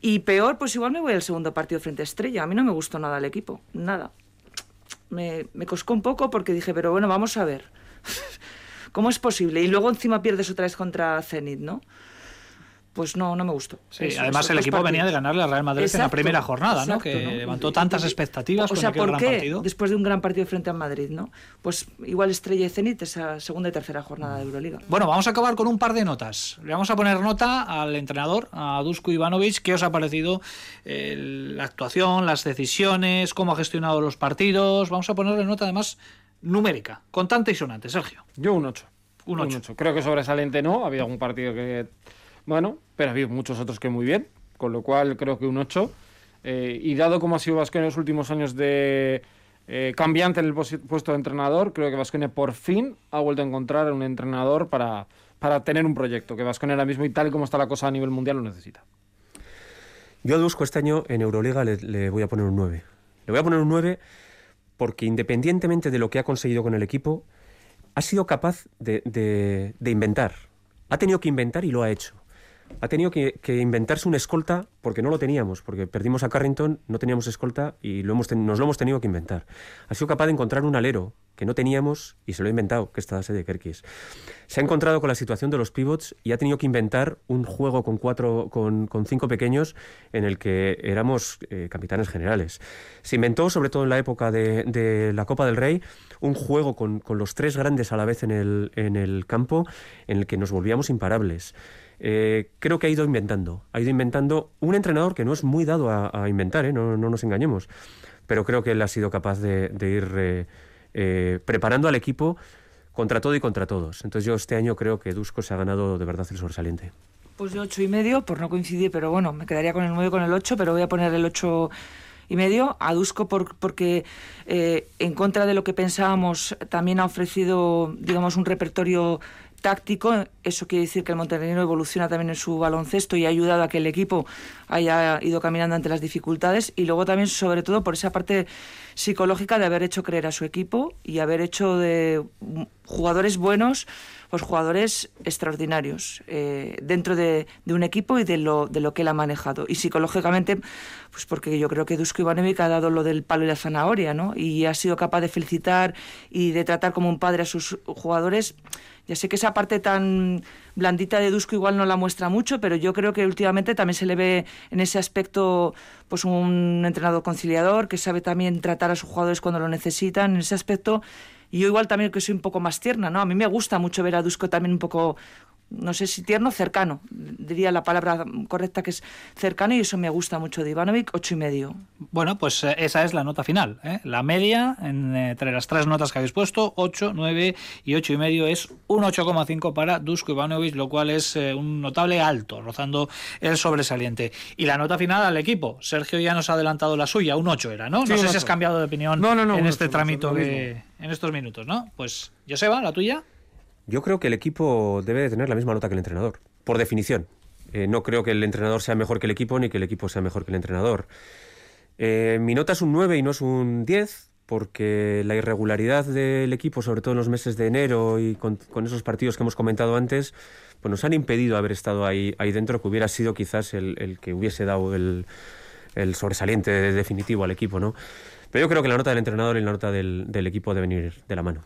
Y peor, pues igual me voy al segundo partido frente a Estrella. A mí no me gustó nada el equipo, nada. Me, me coscó un poco porque dije, pero bueno, vamos a ver. ¿Cómo es posible? Y luego encima pierdes otra vez contra Zenit, ¿no? Pues no, no me gustó. Sí, Eso, además el equipo venía de ganarle al Real Madrid en la primera jornada, ¿no? Que ¿no? levantó tantas expectativas o con sea, aquel ¿por gran qué? partido. Después de un gran partido frente a Madrid, ¿no? Pues igual Estrella y Zenit esa segunda y tercera jornada de Euroliga. Bueno, vamos a acabar con un par de notas. Le vamos a poner nota al entrenador, a Dusko Ivanovic. ¿Qué os ha parecido eh, la actuación, las decisiones, cómo ha gestionado los partidos? Vamos a ponerle nota además numérica, contante y sonante. Sergio. Yo un 8. Un ocho. Creo que sobresaliente no. Ha habido algún partido que. Bueno, pero ha habido muchos otros que muy bien. Con lo cual creo que un 8. Eh, y dado como ha sido Vasconia en los últimos años de eh, cambiante en el puesto de entrenador, creo que Vasconia por fin ha vuelto a encontrar un entrenador para, para tener un proyecto. Que Vasconia ahora mismo y tal como está la cosa a nivel mundial lo necesita. Yo a Dusko este año en Euroliga le, le voy a poner un 9. Le voy a poner un 9 porque independientemente de lo que ha conseguido con el equipo, ha sido capaz de, de- de inventar. Ha tenido que inventar y lo ha hecho. Ha tenido que, que inventarse una escolta porque no lo teníamos, porque perdimos a Carrington, no teníamos escolta y lo hemos nos lo hemos tenido que inventar. Ha sido capaz de encontrar un alero que no teníamos y se lo ha inventado, que está de Kerkis. Se ha encontrado con la situación de los pivots y ha tenido que inventar un juego con cuatro, con, con cinco pequeños en el que éramos eh, capitanes generales. Se inventó, sobre todo en la época de, la Copa del Rey, un juego con, los tres grandes a la vez en el campo en el que nos volvíamos imparables. Eh, creo que ha ido inventando, ha ido inventando un entrenador que no es muy dado a, inventar, ¿eh? no, no nos engañemos, pero creo que él ha sido capaz de, ir eh, preparando al equipo contra todo y contra todos. Entonces yo este año creo que Dusko se ha ganado de verdad el sobresaliente. Pues de ocho y medio, por no coincidir, pero bueno, me quedaría con el 9 con el 8, pero voy a poner el 8 y medio a Dusko por- porque en contra de lo que pensábamos también ha ofrecido, digamos, un repertorio táctico. Eso quiere decir que el Montenegro evoluciona también en su baloncesto y ha ayudado a que el equipo haya ido caminando ante las dificultades. Y luego también, sobre todo, por esa parte psicológica de haber hecho creer a su equipo y haber hecho de jugadores buenos, pues jugadores extraordinarios eh, dentro de, de un equipo y de lo, de lo que él ha manejado. Y psicológicamente, pues porque yo creo que Dusko Ivanovic ha dado lo del palo y la zanahoria, ¿no? Y ha sido capaz de felicitar y de tratar como un padre a sus jugadores. Ya sé que esa parte tan blandita de Dusko igual no la muestra mucho, pero yo creo que últimamente también se le ve en ese aspecto pues un entrenador conciliador que sabe también tratar a sus jugadores cuando lo necesitan. En ese aspecto y yo igual también que soy un poco más tierna, ¿no? A mí me gusta mucho ver a Dusko también un poco, no sé si tierno, cercano. Diría la palabra correcta que es cercano y eso me gusta mucho de Ivanovic, ocho y medio. Bueno, pues eh, esa es la nota final. ¿eh? La media en, eh, entre las tres notas que habéis puesto, 8, 9 y 8 y medio, es un 8,5 para Dusko Ivanovic, lo cual es eh, un notable alto, rozando el sobresaliente. Y la nota final al equipo. Sergio ya nos ha adelantado la suya, un 8 era, ¿no? Sí, no sé si has ocho. cambiado de opinión No, no, no, en este ocho, ocho, trámite que- en estos minutos, ¿no? Pues, Joseba, la tuya. Yo creo que el equipo debe de tener la misma nota que el entrenador, por definición. Eh, no creo que el entrenador sea mejor que el equipo ni que el equipo sea mejor que el entrenador. Eh, mi nota es un 9 y no es un 10 porque la irregularidad del equipo, sobre todo en los meses de enero y con, con esos partidos que hemos comentado antes, pues nos han impedido haber estado ahí, ahí dentro, que hubiera sido quizás el, el que hubiese dado el, el sobresaliente definitivo al equipo, ¿no? Pero yo creo que la nota del entrenador y la nota del, del equipo deben ir de la mano.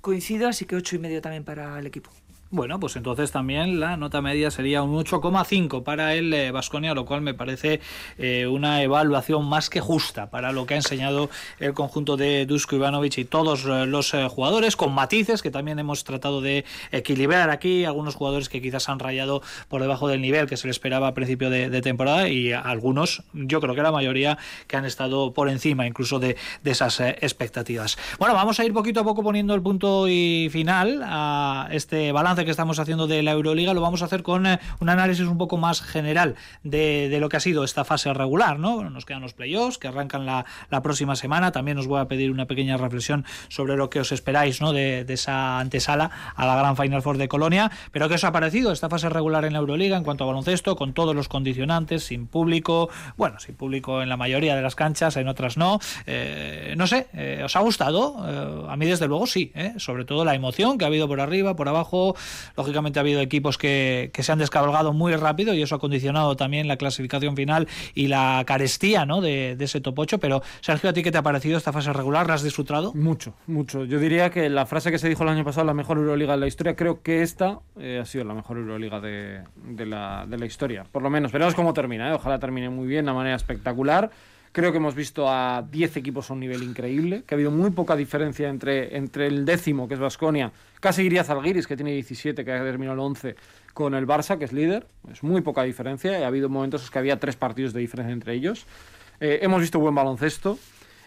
Coincido, así que ocho y medio también para el equipo. Bueno, pues entonces también la nota media sería un 8,5 para el Vasconia, lo cual me parece eh, una evaluación más que justa para lo que ha enseñado el conjunto de Dusko Ivanovic y todos eh, los eh, jugadores, con matices que también hemos tratado de equilibrar aquí, algunos jugadores que quizás han rayado por debajo del nivel que se le esperaba a principio de, temporada y algunos, yo creo que la mayoría, que han estado por encima incluso de, de esas eh, expectativas. Bueno, vamos a ir poquito a poco poniendo el punto y final a este balance que estamos haciendo de la Euroliga, lo vamos a hacer con eh, un análisis un poco más general de, lo que ha sido esta fase regular, ¿no? Nos quedan los playoffs que arrancan la, la, próxima semana. También os voy a pedir una pequeña reflexión sobre lo que os esperáis, ¿no? De, esa antesala a la gran Final Four de Colonia. Pero ¿qué os ha parecido esta fase regular en la Euroliga en cuanto a baloncesto, con todos los condicionantes, sin público, bueno, sin público en la mayoría de las canchas, en otras no. Eh, no sé, eh, ¿os ha gustado? A mí desde luego sí, sobre todo la emoción que ha habido por arriba, por abajo, Lógicamente ha habido equipos que, que, se han descabalgado muy rápido y eso ha condicionado también la clasificación final y la carestía ¿no? de, de, ese top 8. Pero, Sergio, ¿a ti qué te ha parecido esta fase regular? ¿La has disfrutado? Mucho, mucho. Yo diría que la frase que se dijo el año pasado, la mejor Euroliga de la historia, creo que esta eh, ha sido la mejor Euroliga de, de, la, de la historia. Por lo menos, veremos cómo termina. ¿eh? Ojalá termine muy bien, de manera espectacular. Creo que hemos visto a 10 equipos a un nivel increíble, que ha habido muy poca diferencia entre, entre el décimo, que es Basconia, casi iría Zalgiris, que tiene 17, que ha terminado el 11, con el Barça, que es líder. Es muy poca diferencia y ha habido momentos en que había tres partidos de diferencia entre ellos. Eh, hemos visto buen baloncesto.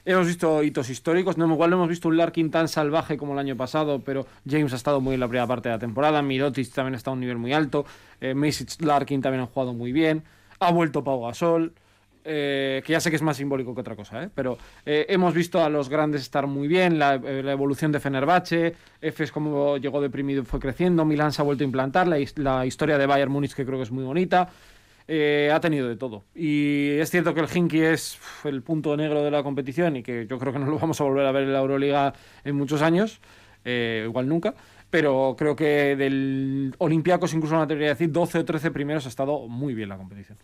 Hemos visto hitos históricos, no, igual no hemos visto un Larkin tan salvaje como el año pasado, pero James ha estado muy en la primera parte de la temporada, Mirotic también está a un nivel muy alto, eh, Larkin también han jugado muy bien, ha vuelto Pau Gasol, eh, que ya sé que es más simbólico que otra cosa, ¿eh? pero eh, hemos visto a los grandes estar muy bien, la, eh, evolución de Fenerbahce, Efes como llegó deprimido y fue creciendo, Milán se ha vuelto a implantar, la, historia de Bayern Múnich que creo que es muy bonita, eh, ha tenido de todo. Y es cierto que el Hinky es el punto negro de la competición y que yo creo que no lo vamos a volver a ver en la Euroliga en muchos años, igual nunca. Pero creo que del Olympiacos, incluso me atrevería a decir, 12 o 13 primeros ha estado muy bien la competición.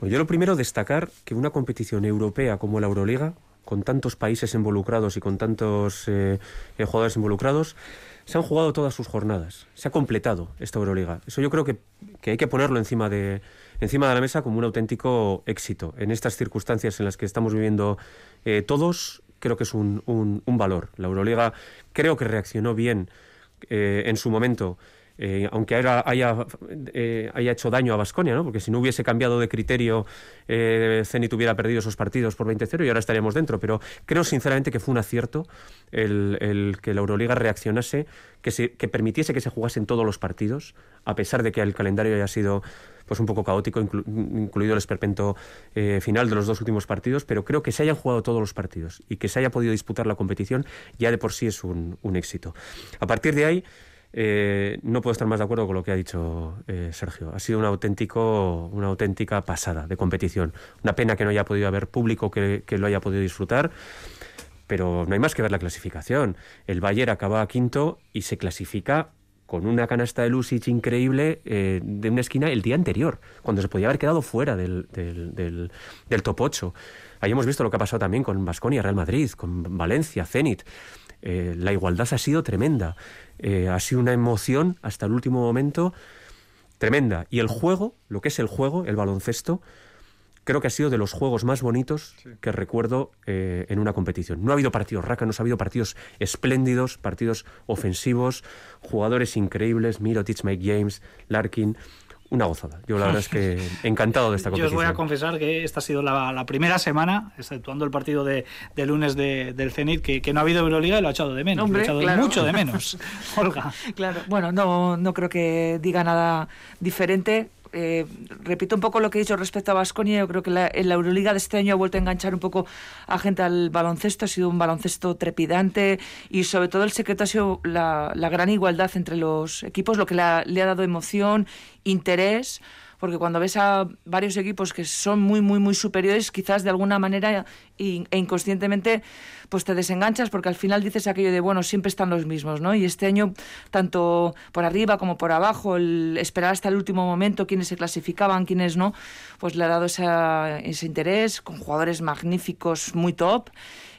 Pues yo lo primero destacar que una competición europea como la Euroliga, con tantos países involucrados y con tantos eh, jugadores involucrados, se han jugado todas sus jornadas, se ha completado esta Euroliga. Eso yo creo que, hay que ponerlo encima de, encima de la mesa como un auténtico éxito. En estas circunstancias en las que estamos viviendo eh, todos, creo que es un, un, valor. La Euroliga creo que reaccionó bien eh, en su momento eh, aunque haya, eh, haya, hecho daño a Basconia, ¿no? porque si no hubiese cambiado de criterio, eh, Zenit hubiera perdido esos partidos por 20-0 y ahora estaríamos dentro. Pero creo sinceramente que fue un acierto el, que la Euroliga reaccionase, que, se, que permitiese que se jugasen todos los partidos, a pesar de que el calendario haya sido pues un poco caótico, incluido el esperpento eh, final de los dos últimos partidos, pero creo que se hayan jugado todos los partidos y que se haya podido disputar la competición ya de por sí es un éxito. A partir de ahí, eh, no puedo estar más de acuerdo con lo que ha dicho eh, Sergio. Ha sido un auténtico, una auténtica pasada de competición. Una pena que no haya podido haber público que, lo haya podido disfrutar, pero no hay más que ver la clasificación. El Bayern acaba quinto y se clasifica con una canasta de Lusic increíble eh, de una esquina el día anterior, cuando se podía haber quedado fuera del, del top 8. Ahí hemos visto lo que ha pasado también con Basconia, Real Madrid, con Valencia, Zenit. Eh, la igualdad ha sido tremenda. Eh, ha sido una emoción hasta el último momento tremenda. Y el juego, lo que es el juego, el baloncesto, creo que ha sido de los juegos más bonitos que recuerdo eh, en una competición. No ha habido partidos rácanos, ha habido partidos espléndidos, partidos ofensivos, jugadores increíbles, Mirotic, Mike James, Larkin una gozada. Yo la verdad es que encantado de esta competición. Yo os voy a confesar que esta ha sido la, primera semana, exceptuando el partido de, lunes del Zenit, que, no ha habido Euroliga y lo ha echado de menos. lo ha echado mucho de menos. Olga. Claro, bueno, no, no creo que diga nada diferente. Eh, repito un poco lo que he dicho respecto a Basconia. Yo creo que la, la, Euroliga de este año ha vuelto a enganchar un poco a gente al baloncesto. Ha sido un baloncesto trepidante y, sobre todo, el secreto ha sido la, gran igualdad entre los equipos, lo que le ha dado emoción, interés porque cuando ves a varios equipos que son muy, muy, muy superiores, quizás de alguna manera e inconscientemente pues te desenganchas porque al final dices aquello de, bueno, siempre están los mismos, ¿no? Y este año, tanto por arriba como por abajo, el esperar hasta el último momento quiénes se clasificaban, quiénes no, pues le ha dado ese interés con jugadores magníficos, muy top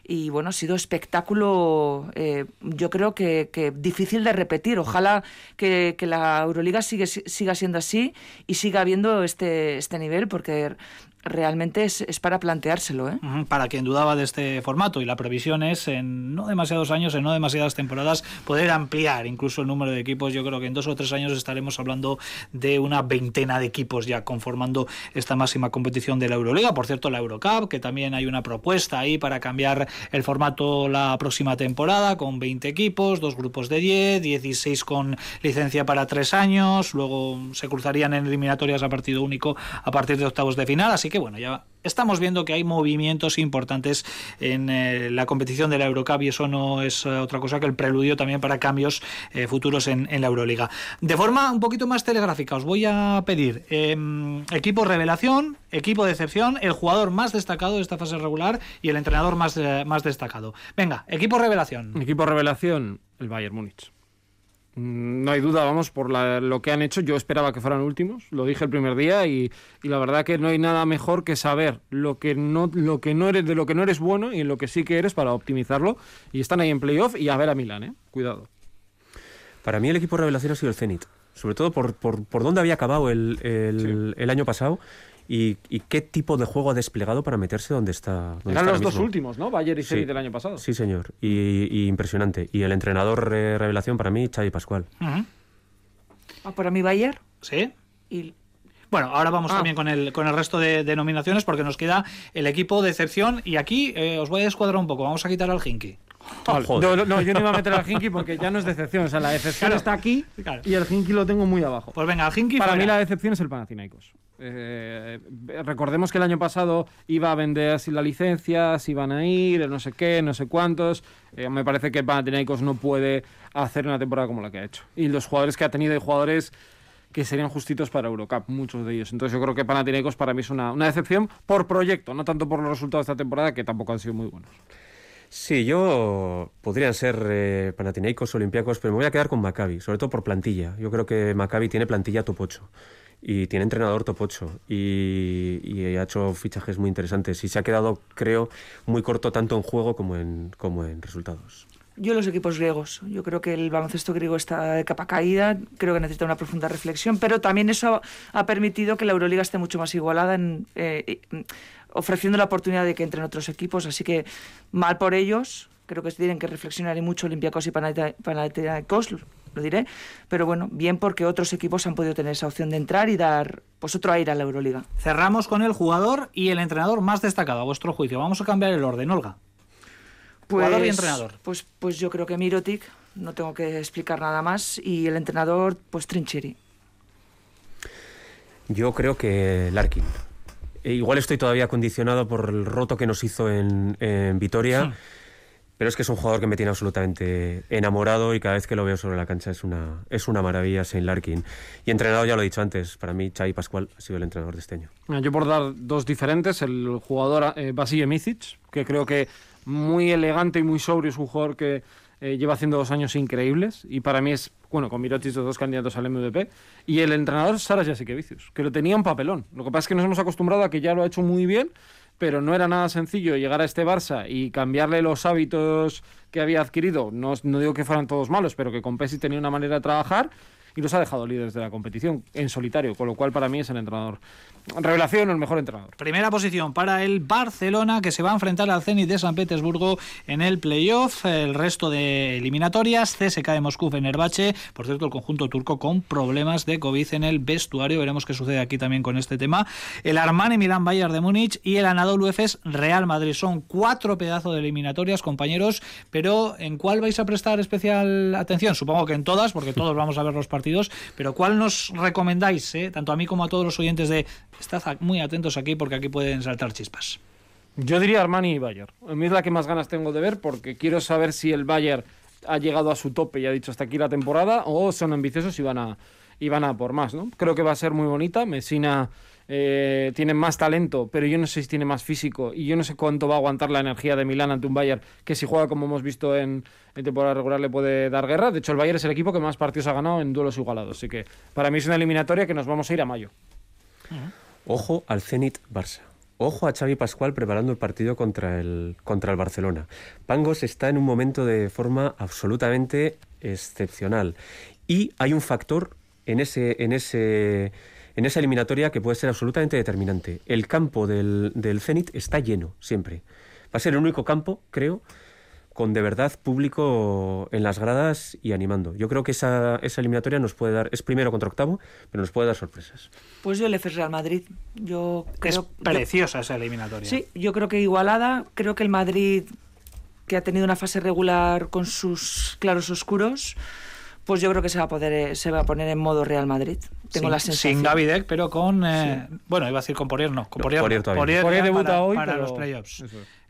y bueno, ha sido espectáculo, eh, yo creo que, difícil de repetir. Ojalá que, la Euroliga sigue, siga siendo así y siga habiendo este, este nivel, porque realmente es, es, para planteárselo. ¿eh? Para quien dudaba de este formato y la previsión es en no demasiados años, en no demasiadas temporadas, poder ampliar incluso el número de equipos. Yo creo que en dos o tres años estaremos hablando de una veintena de equipos ya conformando esta máxima competición de la Euroliga. Por cierto, la Eurocup, que también hay una propuesta ahí para cambiar el formato la próxima temporada con 20 equipos, dos grupos de 10, 16 con licencia para tres años, luego se cruzarían en eliminatorias a partido único a partir de octavos de final. Así que bueno, ya estamos viendo que hay movimientos importantes en eh, la competición de la Eurocup y eso no es eh, otra cosa que el preludio también para cambios eh, futuros en, la Euroliga. De forma un poquito más telegráfica, os voy a pedir em, equipo revelación, equipo de excepción, el jugador más destacado de esta fase regular y el entrenador más, más destacado. Venga, equipo revelación. Equipo revelación, el Bayern Múnich. Mm, no hay duda, vamos, por lo que han hecho. Yo esperaba que fueran últimos, lo dije el primer día, y, la verdad que no hay nada mejor que saber lo que no, lo que no eres, de lo que no eres bueno y en lo que sí que eres para optimizarlo. Y están ahí en playoff y a ver a Milán, ¿eh? Cuidado. Para mí el equipo revelación ha sido el Zenit, sobre todo por, por, por dónde había acabado el, el año pasado y, qué tipo de juego ha desplegado para meterse donde está. Eran los dos últimos, ¿no? Bayern y Zenit del año pasado. Sí, señor. Y, impresionante. Y el entrenador revelación para mí, Xavi Pascual. ah, para mí Bayern. Sí. Bueno, ahora vamos ah. también con el, con el resto de, denominaciones porque nos queda el equipo de excepción y aquí eh, os voy a descuadrar un poco. Vamos a quitar al Hinky. no, no, yo no iba a meter al Hinky porque ya no es decepción. O sea, la decepción está aquí y el Hinky lo tengo muy abajo. Pues venga, el Hinky. Para mí la decepción es el Panathinaikos. Eh, recordemos que el año pasado iba a vender sin la licencia, si iban a ir, no sé qué, no sé cuántos. Eh, me parece que Panathinaikos no puede hacer una temporada como la que ha hecho. Y los jugadores que ha tenido, hay jugadores que serían justitos para Eurocup, muchos de ellos. Entonces yo creo que Panathinaikos para mí es una, una decepción por proyecto, no tanto por los resultados de esta temporada, que tampoco han sido muy buenos. Sí, yo podrían ser eh, Panathinaikos, Olympiacos, pero me voy a quedar con Maccabi, sobre todo por plantilla. Yo creo que Maccabi tiene plantilla top 8 y tiene entrenador top 8 y, y, ha hecho fichajes muy interesantes y se ha quedado, creo, muy corto tanto en juego como en, como en resultados. Yo los equipos griegos. Yo creo que el baloncesto griego está de capa caída, creo que necesita una profunda reflexión, pero también eso ha permitido que la Euroliga esté mucho más igualada en, eh, ofreciendo la oportunidad de que entren otros equipos, así que mal por ellos, creo que tienen que reflexionar y mucho Olympiacos y Panathinaikos, lo diré, pero bueno, bien porque otros equipos han podido tener esa opción de entrar y dar pues otro aire a la Euroliga. Cerramos con el jugador y el entrenador más destacado a vuestro juicio. Vamos a cambiar el orden, Olga. Pues, jugador y entrenador. Pues, pues yo creo que Mirotic, no tengo que explicar nada más, y el entrenador, pues Trincheri. Yo creo que Larkin. E igual estoy todavía condicionado por el roto que nos hizo en, en Vitoria. Sí. Pero es que es un jugador que me tiene absolutamente enamorado y cada vez que lo veo sobre la cancha es una, es una maravilla, Saint Larkin. Y entrenador, ya lo he dicho antes, para mí Xavi Pascual ha sido el entrenador de este año. Yo por dar dos diferentes, el jugador eh, Vasilije Micic, que creo que muy elegante y muy sobrio, es un jugador que eh, lleva haciendo dos años increíbles y para mí es, bueno, con Mirotic los dos candidatos al MVP. Y el entrenador Saras Jasikevicius, que lo tenía un papelón. Lo que pasa es que nos hemos acostumbrado a que ya lo ha hecho muy bien pero no era nada sencillo llegar a este Barça y cambiarle los hábitos que había adquirido. No, no digo que fueran todos malos, pero que con Pesi tenía una manera de trabajar y los ha dejado líderes de la competición en solitario, con lo cual para mí es el entrenador revelación el mejor entrenador. Primera posición para el Barcelona que se va a enfrentar al Zenit de San Petersburgo en el playoff. El resto de eliminatorias, CSK de Moscú, Fenerbahce. Por cierto, el conjunto turco con problemas de COVID en el vestuario. Veremos qué sucede aquí también con este tema. El Armani Milán Bayern de Múnich y el Anadolu Efes Real Madrid. Son cuatro pedazos de eliminatorias, compañeros. Pero ¿en cuál vais a prestar especial atención? Supongo que en todas, porque todos vamos a ver los partidos. Pero ¿cuál nos recomendáis, eh? tanto a mí como a todos los oyentes de Estad muy atentos aquí porque aquí pueden saltar chispas. Yo diría Armani y Bayern. A mí es la que más ganas tengo de ver porque quiero saber si el Bayern ha llegado a su tope y ha dicho hasta aquí la temporada o son ambiciosos y van a, y van a por más. ¿no? Creo que va a ser muy bonita. Messina eh, tiene más talento, pero yo no sé si tiene más físico y yo no sé cuánto va a aguantar la energía de Milán ante un Bayern que si juega como hemos visto en, en temporada regular le puede dar guerra. De hecho, el Bayern es el equipo que más partidos ha ganado en duelos igualados. Así que para mí es una eliminatoria que nos vamos a ir a mayo. Ojo al Zenit Barça. Ojo a Xavi Pascual preparando el partido contra el, contra el Barcelona. Pangos está en un momento de forma absolutamente excepcional. Y hay un factor en, ese, en, ese, en esa eliminatoria que puede ser absolutamente determinante. El campo del, del Zenit está lleno siempre. Va a ser el único campo, creo, con de verdad público en las gradas y animando. Yo creo que esa, esa eliminatoria nos puede dar, es primero contra octavo, pero nos puede dar sorpresas. Pues yo el FS Real Madrid. Yo creo, es preciosa yo, esa eliminatoria. Sí, yo creo que igualada. Creo que el Madrid, que ha tenido una fase regular con sus claros oscuros, pues yo creo que se va a poder se va a poner en modo Real Madrid. Tengo sin, la sensación. Sin pero con eh, sí. bueno, iba a decir con Porier, no, con Porier, Porier, Porier, Porier debuta para, hoy para pero... los playoffs.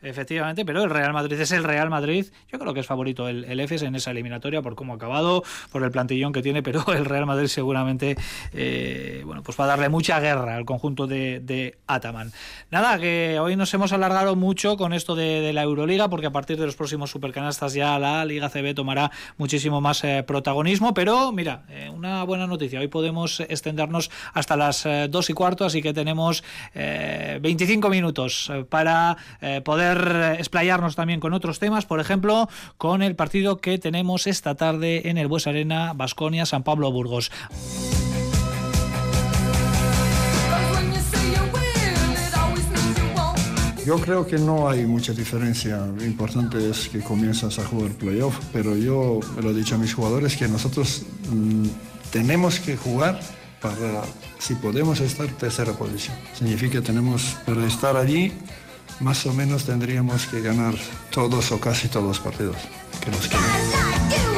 Efectivamente, pero el Real Madrid es el Real Madrid. Yo creo que es favorito el, el EFES en esa eliminatoria por cómo ha acabado, por el plantillón que tiene, pero el Real Madrid seguramente eh, bueno, pues va a darle mucha guerra al conjunto de, de, Ataman. Nada, que hoy nos hemos alargado mucho con esto de, de, la Euroliga, porque a partir de los próximos supercanastas ya la Liga CB tomará muchísimo más eh, protagonismo. Pero mira, eh, una buena noticia. Hoy podemos extendernos hasta las eh, dos y cuarto, así que tenemos 25 minutos para poder explayarnos también con otros temas, por ejemplo, con el partido que tenemos esta tarde en el Bues Arena, Basconia, San Pablo Burgos. Yo creo que no hay mucha diferencia. Lo importante es que comienzas a jugar playoff, pero yo lo he dicho a mis jugadores que nosotros mmm, tenemos que jugar para, si podemos estar tercera posición. Significa que tenemos, para estar allí, más o menos tendríamos que ganar todos o casi todos los partidos que nos quedan.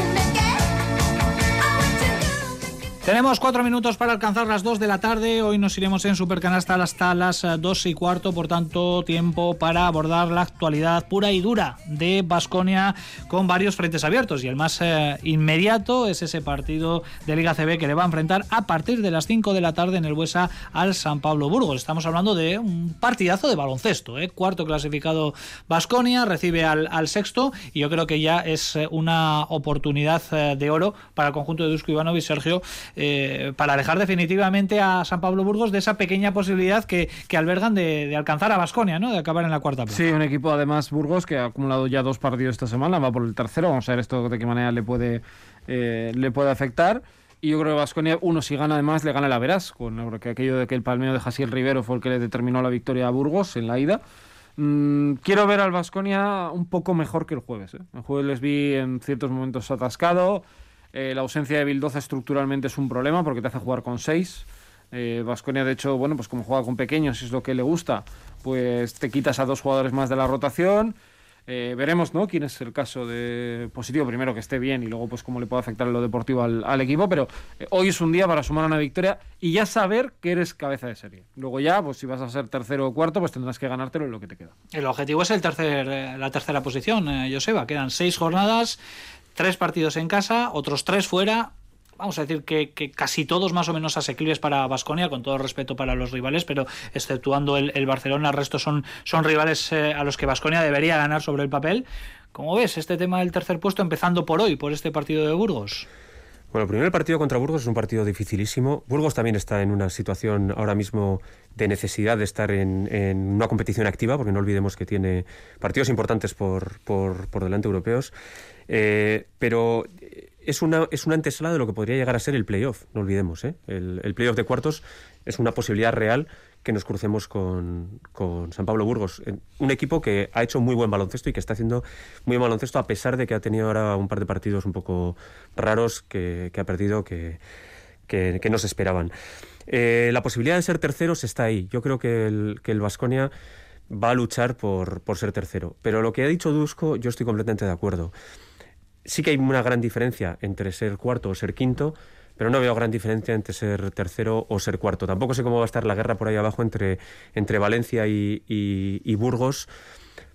Tenemos cuatro minutos para alcanzar las dos de la tarde. Hoy nos iremos en Supercanasta hasta las eh, dos y cuarto, por tanto, tiempo para abordar la actualidad pura y dura de Basconia con varios frentes abiertos. Y el más eh, inmediato es ese partido de Liga CB que le va a enfrentar a partir de las 5 de la tarde en el Buesa al San Pablo Burgos. Estamos hablando de un partidazo de baloncesto. ¿eh? Cuarto clasificado Basconia, recibe al, al, sexto y yo creo que ya es eh, una oportunidad de oro para el conjunto de Dusko Ivanovic, Sergio eh, para alejar definitivamente a San Pablo Burgos de esa pequeña posibilidad que, que albergan de, alcanzar a Basconia, ¿no? de acabar en la cuarta plaza. Sí, un equipo además Burgos que ha acumulado ya dos partidos esta semana, va por el tercero, vamos a ver esto de qué manera le puede, eh, le puede afectar. Y yo creo que Vasconia, uno, si gana además, le gana la Verás, con porque aquello de que el palmeo de Jasiel Rivero fue el que le determinó la victoria a Burgos en la ida. Mm, quiero ver al Vasconia un poco mejor que el jueves. ¿eh? El jueves les vi en ciertos momentos atascado. Eh, la ausencia de Bildoza estructuralmente es un problema porque te hace jugar con seis. Vasconia, de hecho, bueno, pues como juega con pequeños, es lo que le gusta, pues te quitas a dos jugadores más de la rotación. Eh, veremos ¿no? quién es el caso de positivo, primero que esté bien y luego pues cómo le puede afectar lo deportivo al, equipo, pero eh, hoy es un día para sumar una victoria y ya saber que eres cabeza de serie. Luego ya, pues si vas a ser tercero o cuarto, pues tendrás que ganártelo en lo que te queda. El objetivo es el tercer, eh, la tercera posición, eh, Joseba. Quedan seis jornadas, tres partidos en casa, otros tres fuera, vamos a decir que, casi todos más o menos asequibles para Basconia, con todo respeto para los rivales, pero exceptuando el, el Barcelona, el resto son, son rivales eh, a los que Basconia debería ganar sobre el papel. ¿Cómo ves este tema del tercer puesto, empezando por hoy, por este partido de Burgos? Bueno, primero el partido contra Burgos es un partido dificilísimo. Burgos también está en una situación ahora mismo de necesidad de estar en, en una competición activa, porque no olvidemos que tiene partidos importantes por, por, por delante europeos. Eh, pero es una, es una antesala de lo que podría llegar a ser el playoff, no olvidemos. ¿eh? El, el playoff de cuartos es una posibilidad real que nos crucemos con, con, San Pablo Burgos. Un equipo que ha hecho muy buen baloncesto y que está haciendo muy buen baloncesto a pesar de que ha tenido ahora un par de partidos un poco raros que, que ha perdido que, que, no se esperaban. Eh, la posibilidad de ser terceros está ahí. Yo creo que el, que el Vasconia va a luchar por, por ser tercero. Pero lo que ha dicho Dusko, yo estoy completamente de acuerdo. Sí que hay una gran diferencia entre ser cuarto o ser quinto, pero no veo gran diferencia entre ser tercero o ser cuarto. Tampoco sé cómo va a estar la guerra por ahí abajo entre, entre Valencia y, y, y Burgos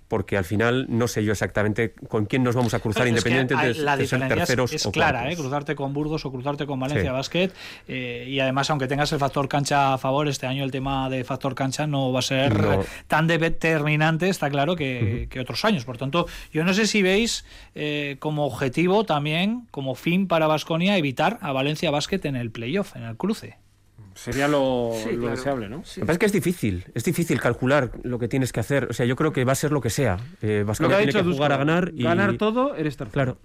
porque al final no sé yo exactamente con quién nos vamos a cruzar Pero independientemente es que la de, de ser terceros es, es o clara, ¿eh? cruzarte con Burgos o cruzarte con Valencia Sí. Basket eh, y además aunque tengas el factor cancha a favor este año el tema de factor cancha no va a ser No. tan determinante está claro que, que otros años por tanto yo no sé si veis eh, como objetivo también como fin para Vasconia evitar a Valencia Basket en el playoff en el cruce Sería lo, Sí, lo claro. deseable, ¿no? Sí. Lo que pasa es que es difícil, es difícil calcular lo que tienes que hacer. O sea, yo creo que va a ser lo que sea. Eh, Lo Baskonia que ha tiene dicho que jugar Dusko, a ganar y ganar todo, eres tercero. Claro.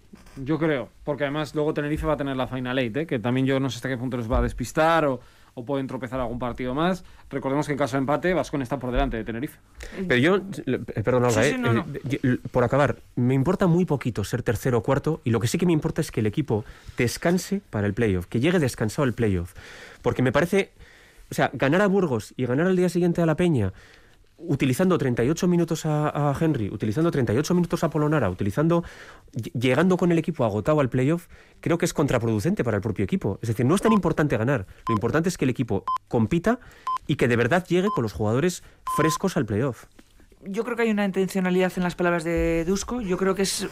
Yo creo, porque además luego Tenerife va a tener la Final Eight, ¿eh? que también yo no sé hasta qué punto les va a despistar o, o pueden tropezar algún partido más. Recordemos que en caso de empate, Vascon está por delante de Tenerife. Pero yo, eh, perdón, Olga, Sí, sí, eh, no, no. eh, por acabar, me importa muy poquito ser tercero o cuarto y lo que sí que me importa es que el equipo descanse para el playoff, que llegue descansado al playoff. Porque me parece, o sea, ganar a Burgos y ganar al día siguiente a La Peña, utilizando 38 minutos a, Henry, utilizando 38 minutos a Polonara, utilizando, ll- llegando con el equipo agotado al playoff, creo que es contraproducente para el propio equipo. Es decir, no es tan importante ganar, lo importante es que el equipo compita y que de verdad llegue con los jugadores frescos al playoff. yo creo que hay una intencionalidad en las palabras de Dusko. Yo creo que es,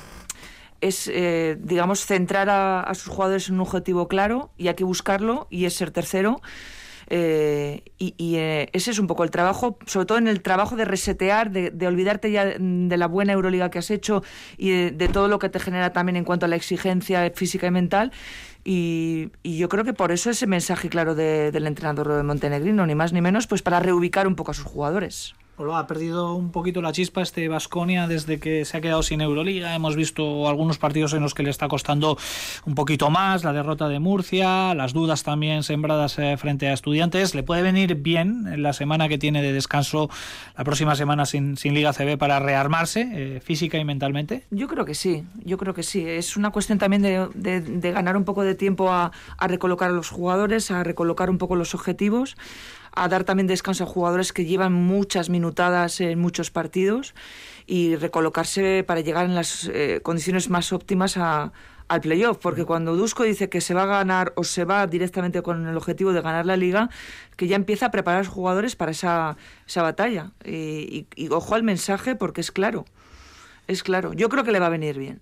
es eh, digamos, centrar a, sus jugadores en un objetivo claro y hay que buscarlo y es ser tercero. Eh, y, eh, ese es un poco el trabajo, sobre todo en el trabajo de resetear, de, de olvidarte ya de la buena Euroliga que has hecho y de, todo lo que te genera también en cuanto a la exigencia física y mental. Y, y yo creo que por eso ese mensaje claro de, del entrenador de Montenegrino, ni más ni menos, pues para reubicar un poco a sus jugadores. Lo ha perdido un poquito la chispa este Vasconia desde que se ha quedado sin Euroliga. Hemos visto algunos partidos en los que le está costando un poquito más, la derrota de Murcia, las dudas también sembradas eh, frente a estudiantes. Le puede venir bien en la semana que tiene de descanso, la próxima semana sin, sin Liga CB para rearmarse eh, física y mentalmente. Yo creo que sí, yo creo que sí. Es una cuestión también de, de, de ganar un poco de tiempo a, a recolocar a los jugadores, a recolocar un poco los objetivos a dar también descanso a jugadores que llevan muchas minutadas en muchos partidos y recolocarse para llegar en las eh, condiciones más óptimas a, al playoff, porque cuando Dusko dice que se va a ganar o se va directamente con el objetivo de ganar la liga, que ya empieza a preparar a los jugadores para esa, esa batalla. Y, y ojo al mensaje porque es claro, es claro. Yo creo que le va a venir bien.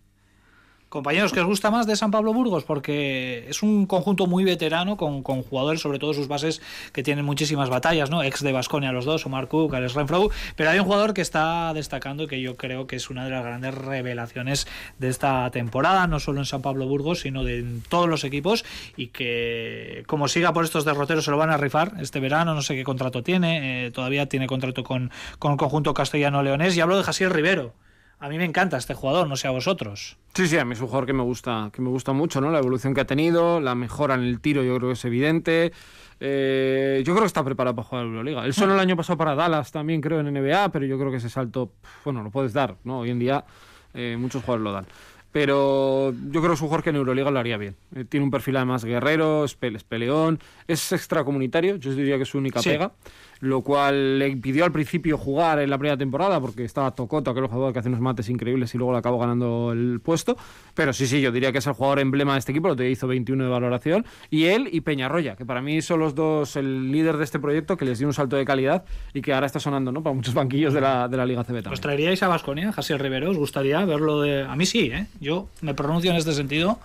Compañeros, ¿qué os gusta más de San Pablo Burgos? Porque es un conjunto muy veterano con, jugadores, sobre todo sus bases, que tienen muchísimas batallas, ¿no? Ex de Basconia los dos, Omar Cook, Alex Renfro, pero hay un jugador que está destacando que yo creo que es una de las grandes revelaciones de esta temporada, no solo en San Pablo Burgos, sino de en todos los equipos y que como siga por estos derroteros se lo van a rifar este verano, no sé qué contrato tiene, eh, todavía tiene contrato con, con el conjunto castellano-leonés y hablo de Jasiel Rivero a mí me encanta este jugador, no sé a vosotros. Sí, sí, a mí es un jugador que me gusta, que me gusta mucho, ¿no? La evolución que ha tenido, la mejora en el tiro, yo creo que es evidente. Eh, yo creo que está preparado para jugar a la Euroliga. Él solo el año pasado para Dallas también, creo, en NBA, pero yo creo que ese salto, bueno, lo puedes dar, ¿no? Hoy en día eh, muchos jugadores lo dan. Pero yo creo que es un jugador que en Euroliga lo haría bien. Eh, tiene un perfil además guerrero, es, peleón, es extracomunitario, yo diría que es su única pega lo cual le impidió al principio jugar en la primera temporada porque estaba Tocoto, aquel jugador que hace unos mates increíbles y luego le acabó ganando el puesto. Pero sí, sí, yo diría que es el jugador emblema de este equipo, lo que hizo 21 de valoración. Y él y Peñarroya, que para mí son los dos el líder de este proyecto, que les dio un salto de calidad y que ahora está sonando ¿no? para muchos banquillos de la, de la Liga CB. ¿Os traeríais a Vasconia, Jasiel Rivero? ¿Os gustaría verlo de.? A mí sí, ¿eh? Yo me pronuncio en este sentido.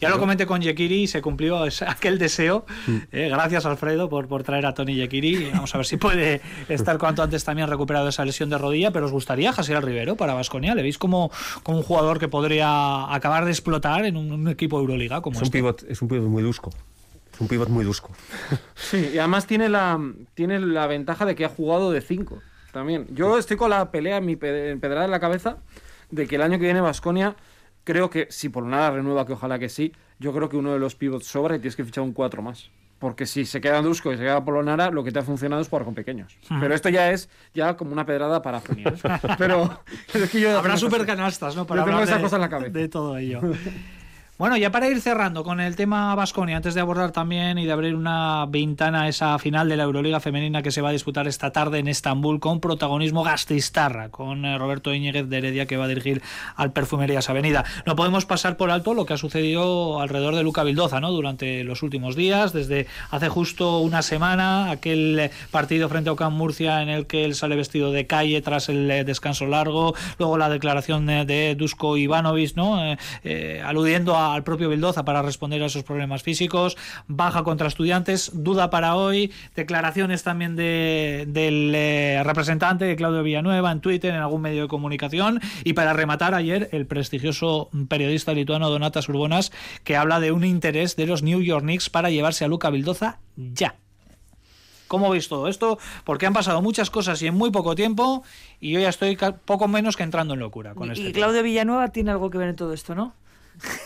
Ya lo comenté con Yekiri y se cumplió aquel deseo. Mm. Eh, gracias, Alfredo, por, por traer a Tony Yekiri. Vamos a ver si puede estar cuanto antes también recuperado esa lesión de rodilla. Pero os gustaría Jasiel Rivero para Vasconia. ¿Le veis como, como un jugador que podría acabar de explotar en un, equipo Euroliga como es un este? Pivot, es un pivot muy dusco. Es un pivot muy dusco. Sí, y además tiene la, tiene la ventaja de que ha jugado de 5 también. Yo estoy con la pelea en mi pedrada en la cabeza de que el año que viene Vasconia creo que si por nada renueva, que ojalá que sí, yo creo que uno de los pivots sobra y tienes que fichar un 4 más. Porque si se queda Dusko y se queda Polonara, lo que te ha funcionado es jugar con pequeños. Pero esto ya es ya como una pedrada para Pero, es que yo Habrá supercanastas, ¿no? Para hablar esa cosa en la cabeza. de todo ello. Bueno, ya para ir cerrando con el tema Vasconia, antes de abordar también y de abrir una ventana a esa final de la Euroliga femenina que se va a disputar esta tarde en Estambul con protagonismo gastistarra, con eh, Roberto Íñiguez de Heredia que va a dirigir al Perfumerías Avenida. No podemos pasar por alto lo que ha sucedido alrededor de Luca Vildoza, ¿no? Durante los últimos días, desde hace justo una semana, aquel partido frente a Ocam Murcia en el que él sale vestido de calle tras el eh, descanso largo, luego la declaración de Dusko Ivanovic, ¿no? Eh, aludiendo a al propio Bildoza para responder a esos problemas físicos, baja contra estudiantes, duda para hoy, declaraciones también de, del eh, representante de Claudio Villanueva en Twitter, en algún medio de comunicación, y para rematar ayer el prestigioso periodista lituano Donatas Urbonas, que habla de un interés de los New York Knicks para llevarse a Luca Bildoza ya. ¿Cómo veis todo esto? Porque han pasado muchas cosas y en muy poco tiempo y yo ya estoy poco menos que entrando en locura con y, este Claudio Villanueva tiene algo que ver en todo esto, ¿no?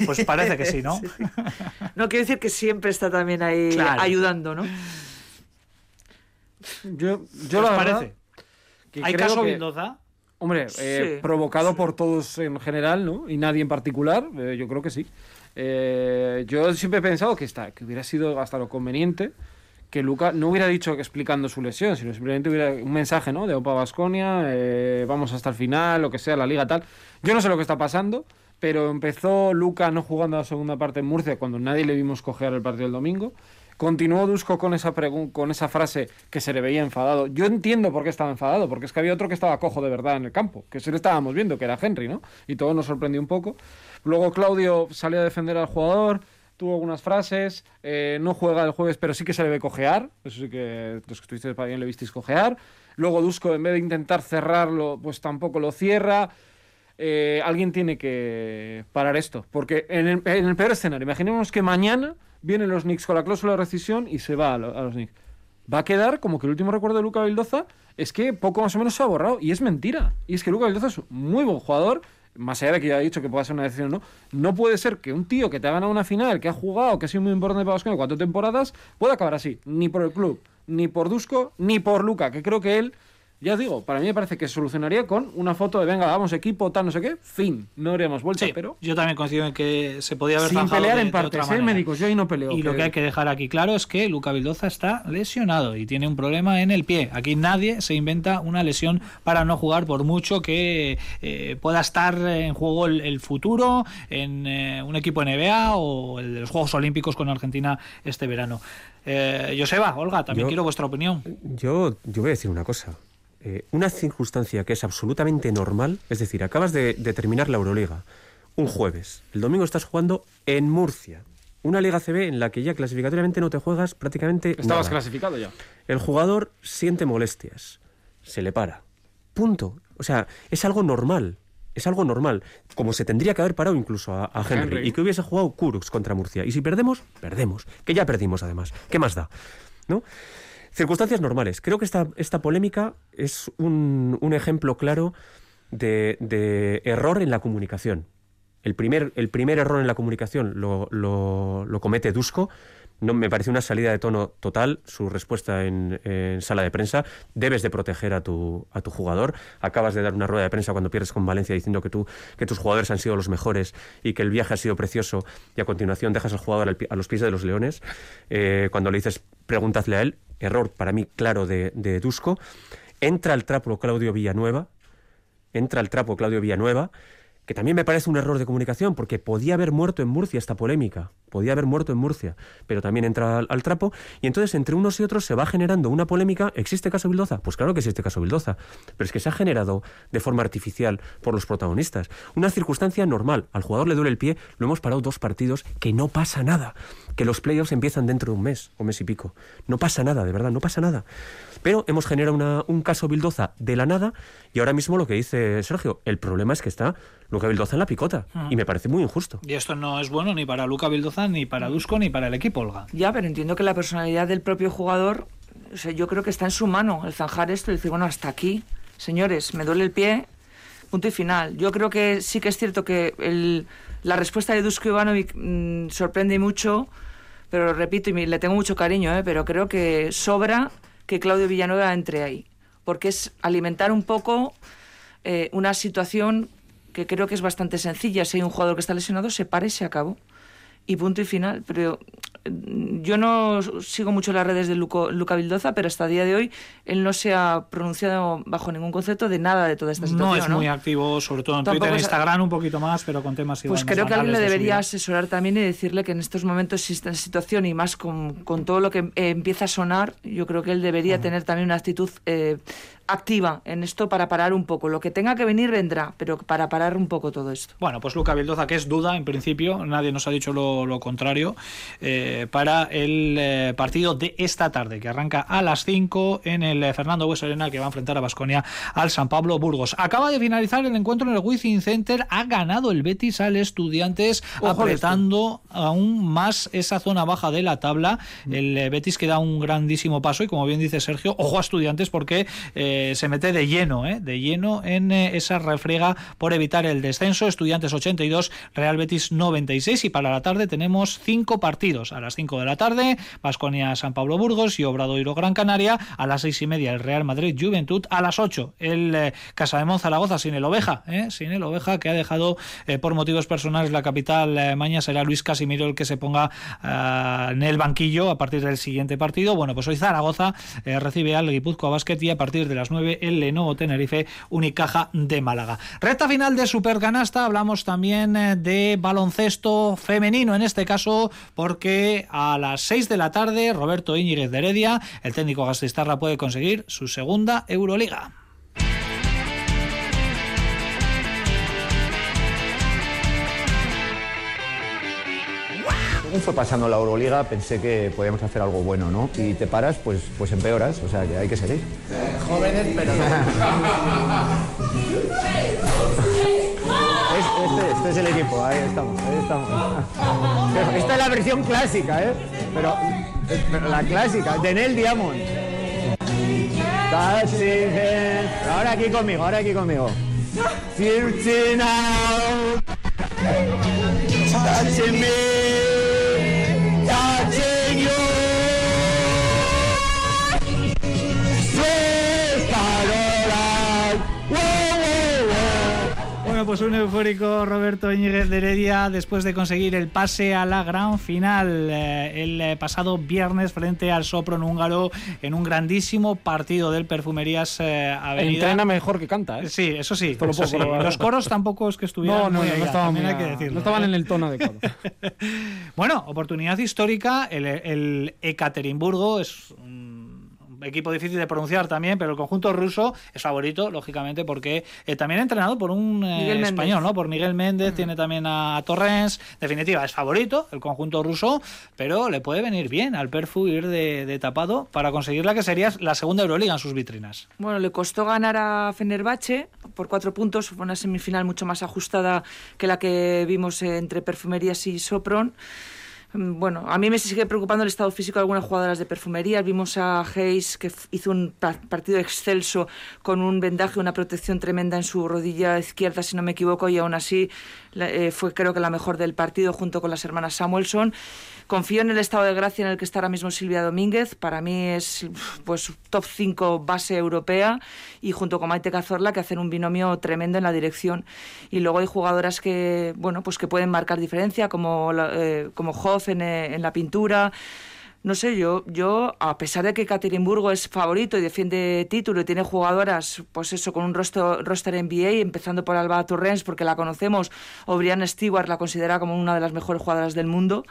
Pues parece que sí, ¿no? No quiere decir que siempre está también ahí ayudando, ¿no? Yo, yo la parece? ¿Hay caso que, Hombre, eh, provocado por todos en general, ¿no? Y nadie en particular, eh, yo creo que sí. Eh, yo siempre he pensado que, está, que hubiera sido hasta lo conveniente que Luca no hubiera dicho explicando su lesión, sino simplemente hubiera un mensaje, ¿no? De Opa Vasconia, vamos hasta el final, lo que sea, la liga tal. Yo no sé lo que está pasando pero empezó Luca no jugando la segunda parte en Murcia cuando nadie le vimos coger el partido del domingo. Continuó Dusko con esa, con esa frase que se le veía enfadado. Yo entiendo por qué estaba enfadado, porque es que había otro que estaba cojo de verdad en el campo, que sí le estábamos viendo, que era Henry, ¿no? Y todo nos sorprendió un poco. Luego Claudio salió a defender al jugador, tuvo algunas frases, eh, no juega el jueves, pero sí que se le ve cojear, eso sí que los que estuvisteis para bien le visteis cojear. Luego Dusko, en vez de intentar cerrarlo, pues tampoco lo cierra. Eh, alguien tiene que parar esto. Porque en el, peor escenario, imaginemos que mañana vienen los Knicks con la cláusula de rescisión y se va a, los Knicks. Va a quedar como que el último recuerdo de Luca Vildoza es que poco más o menos se ha borrado. Y es mentira. Y es que Luca Vildoza es muy buen jugador. Más allá de que ya he dicho que pueda ser una decisión no, no puede ser que un tío que te ha ganado una final, que ha jugado, que ha sido muy importante para en cuatro temporadas, pueda acabar así. Ni por el club, ni por Dusko, ni por Luca, que creo que él Ya digo, para mí me parece que solucionaría con una foto de venga, vamos equipo, tal, no sé qué, fin. No haríamos vuelta, Sí, pero. yo también coincido en que se podía haber Sin pelear de- en partes, ¿eh, médicos? Yo ahí no peleo. Y lo que hay que dejar aquí claro es que Luca Vildoza está lesionado y tiene un problema en el pie. Aquí nadie se inventa una lesión para no jugar, por mucho que eh, pueda estar en juego el, el futuro en eh, un equipo NBA o el de los Juegos Olímpicos con Argentina este verano. Eh, Joseba, Olga, también Yo- quiero vuestra opinión. Yo, yo voy a decir una cosa. Eh, una circunstancia que es absolutamente normal, es decir, acabas de, de terminar la Euroliga un jueves, el domingo estás jugando en Murcia, una Liga CB en la que ya clasificatoriamente no te juegas prácticamente Estabas nada. clasificado ya. El jugador siente molestias, se le para. Punto. O sea, es algo normal. Es algo normal. Como se tendría que haber parado incluso a, a Henry, Henry. Y que hubiese jugado Kurux contra Murcia. Y si perdemos, perdemos. Que ya perdimos además. ¿Qué más da? ¿No? Circunstancias normales. Creo que esta, esta polémica es un, un ejemplo claro de, de error en la comunicación. El primer, el primer error en la comunicación lo, lo- lo comete Dusko. No, me parece una salida de tono total su respuesta en, sala de prensa. Debes de proteger a tu, a tu jugador. Acabas de dar una rueda de prensa cuando pierdes con Valencia diciendo que, tú, que tus jugadores han sido los mejores y que el viaje ha sido precioso y a continuación dejas al jugador al a los pies de los leones. Eh, cuando le dices, pregúntale a él. Error para mí claro de, de Dusko. Entra al trapo Claudio Villanueva, entra al trapo Claudio Villanueva, que también me parece un error de comunicación, porque podía haber muerto en Murcia esta polémica, podía haber muerto en Murcia, pero también entra al, al trapo, y entonces entre unos y otros se va generando una polémica. ¿Existe caso Bildoza? Pues claro que existe caso Bildoza, pero es que se ha generado de forma artificial por los protagonistas. Una circunstancia normal, al jugador le duele el pie, lo hemos parado dos partidos, que no pasa nada, que los playoffs empiezan dentro de un mes o mes y pico. No pasa nada, de verdad, no pasa nada. Pero hemos generado una- un caso Bildoza de la nada y ahora mismo lo que dice Sergio, el problema es que está Luca Bildoza en la picota y me parece muy injusto. Y esto no es bueno ni para Luca Vildoza, ni para Dusko, ni para el equipo, Olga. Ya, pero entiendo que la personalidad del propio jugador, yo creo que está en su mano el zanjar esto y decir, bueno, hasta aquí, señores, me duele el pie, punto y final. Yo creo que sí que es cierto que el- la respuesta de Dusko Ivanovic mm, sorprende mucho, pero repito, y me- le tengo mucho cariño, ¿eh? pero creo que sobra que Claudio Villanueva entre ahí, porque es alimentar un poco eh, una situación que creo que es bastante sencilla. Si hay un jugador que está lesionado, se para y se acabó. Y punto y final. Pero mm, yo no sigo mucho las redes de Luco- Luca Vildoza, pero hasta el día de hoy él no se ha pronunciado bajo ningún concepto de nada de toda esta situación. No es muy activo, sobre todo en Tampoco Twitter, en Instagram un poquito más, pero con temas igual Pues creo que alguien le de debería asesorar también y decirle que en estos momentos existe esta situación y más con, con todo lo que eh, empieza a sonar, yo creo que él debería tener también una actitud eh, activa en esto para parar un poco. Lo que tenga que venir vendrá, pero para parar un poco todo esto. Bueno, pues Luca Vildoza, que es duda en principio, nadie nos ha dicho lo, lo contrario, eh, para el eh, partido de esta tarde, que arranca a las 5 en el eh, Fernando Bues Arena, que va a enfrentar a Basconia al San Pablo Burgos. Acaba de finalizar el encuentro en el Wizzing Center, ha ganado el Betis al Estudiantes, Ojo apretando aún más esa zona baja de la tabla. El eh, Betis que da un grandísimo paso y, como bien dice Sergio, ojo a Estudiantes porque eh, se mete de lleno, eh, de lleno en eh, esa refriega por evitar el descenso. Estudiantes 82, Real Betis 96 y para la tarde tenemos cinco partidos. A las 5 de la tarde, Vasconia San Pablo Burgos y Obradoiro Gran Canaria. A las seis y media, el Real Madrid Juventud. A las 8, el eh, Casa de Zaragoza sin el Oveja, eh, sin el Oveja que ha dejado eh, por motivos personales la capital. Eh, mañana será Luis Casimiro el que se ponga ah, en el banquillo a partir del siguiente partido. Bueno, pues hoy Zaragoza eh, recibe al Guipúzcoa Basket y a partir de las 9 el Lenovo Tenerife Unicaja de Málaga. Recta final de Supercanasta, hablamos también eh, de baloncesto femenino en este caso porque a las 6 de la tarde Roberto Íñiguez de Heredia, el técnico Gastistarra puede conseguir su segunda Euroliga. Según fue pasando la Euroliga, pensé que podíamos hacer algo bueno, ¿no? Y te paras, pues, pues empeoras, o sea que hay que seguir. Jóvenes, pero Es- este, este es el equipo, ahí estamos, ahí estamos. Pero esta es la versión clásica, ¿eh? Pero, pero la clásica, de Nel Diamond. Hands. Ahora aquí conmigo, ahora aquí conmigo. Touching me. Pues un eufórico Roberto Íñiguez de Heredia después de conseguir el pase a la gran final eh, el eh, pasado viernes frente al Sopron húngaro en un grandísimo partido del Perfumerías eh, Avenida. Entrena mejor que canta, ¿eh? Sí, eso sí. Eso sí. Los coros tampoco es que estuvieran No, no, muy no, no estaban, muy hay que a- decirlo, no estaban en el tono adecuado. Bueno, oportunidad histórica. El, el Ekaterimburgo es un equipo difícil de pronunciar también, pero el conjunto ruso es favorito, lógicamente, porque eh, también entrenado por un eh, español, ¿no? Por Miguel Méndez, tiene también a, Torrens. Definitiva, es favorito el conjunto ruso, pero le puede venir bien al Perfu ir de, de tapado para conseguir la que sería la segunda Euroliga en sus vitrinas. Bueno, le costó ganar a Fenerbahce por cuatro puntos. Fue una semifinal mucho más ajustada que la que vimos entre Perfumerías y Sopron. Mm, Bueno, a mí me sigue preocupando el estado físico de algunas jugadoras de perfumería. Vimos a Hayes que hizo un pa- partido excelso con un vendaje, una protección tremenda en su rodilla izquierda, si no me equivoco, y aún así eh, fue creo que la mejor del partido junto con las hermanas Samuelson. Confío en el estado de gracia en el que está ahora mismo Silvia Domínguez. Para mí es pues top 5 base europea y junto con Maite Cazorla que hacen un binomio tremendo en la dirección. Y luego hay jugadoras que bueno pues que pueden marcar diferencia como eh, como Hoff en, eh, en la pintura. No sé, yo, yo, a pesar de que Caterinburgo es favorito y defiende título y tiene jugadoras, pues eso, con un roster, roster NBA, empezando por Alba Torrens, porque la conocemos, o Brianna Stewart la considera como una de las mejores jugadoras del mundo,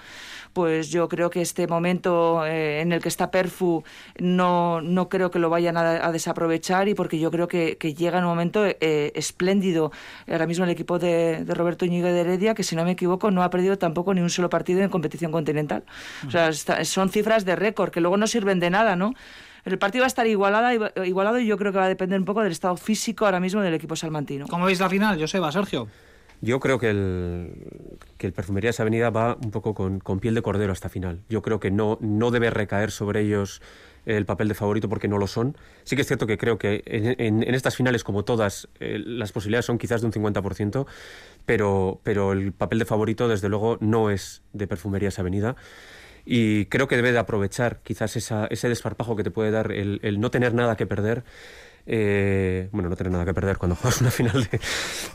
pues yo creo que este momento eh, en el que está Perfu no, no creo que lo vayan a, a desaprovechar y porque yo creo que, que llega en un momento eh, espléndido. Ahora mismo el equipo de, de Roberto Íñigo de Heredia, que si no me equivoco no ha perdido tampoco ni un solo partido en competición continental. O sea, está- son cifras de récord que luego no sirven de nada, ¿no? El partido va a estar igualada, igualado y yo creo que va a depender un poco del estado físico ahora mismo del equipo salmantino. ¿Cómo veis la final, Joseba, Sergio? Yo creo que el, que el Perfumerías Avenida va un poco con, piel de cordero hasta final. Yo creo que no, no debe recaer sobre ellos el papel de favorito porque no lo son. Sí que es cierto que creo que en, estas finales, como todas, eh, las posibilidades son quizás de un 50%, pero, pero el papel de favorito, desde luego, no es de Perfumerías Avenida. Y creo que debe de aprovechar quizás ese desparpajo que te puede dar el no tener nada que perder. Eh, bueno, no tener nada que perder cuando juegas una final de,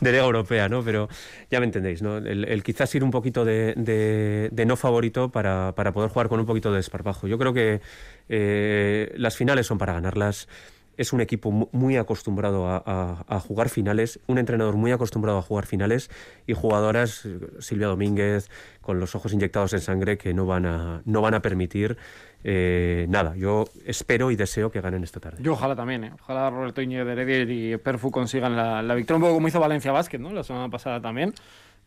de Liga Europea, ¿no? Pero ya me entendéis, ¿no? El, el quizás ir un poquito de, de- de no favorito para, para poder jugar con un poquito de desparpajo. Yo creo que eh, las finales son para ganarlas. Es un equipo mu- muy acostumbrado a, a- a jugar finales, un entrenador muy acostumbrado a jugar finales y jugadoras, eh, Silvia Domínguez, con los ojos inyectados en sangre, que no van a, no van a permitir eh, nada. Yo espero y deseo que ganen esta tarde. Yo ojalá también, ¿eh? Ojalá Roberto Íñiguez de Heredia y Perfu consigan la, la victoria, un poco como hizo Valencia Basket, ¿no? La semana pasada también.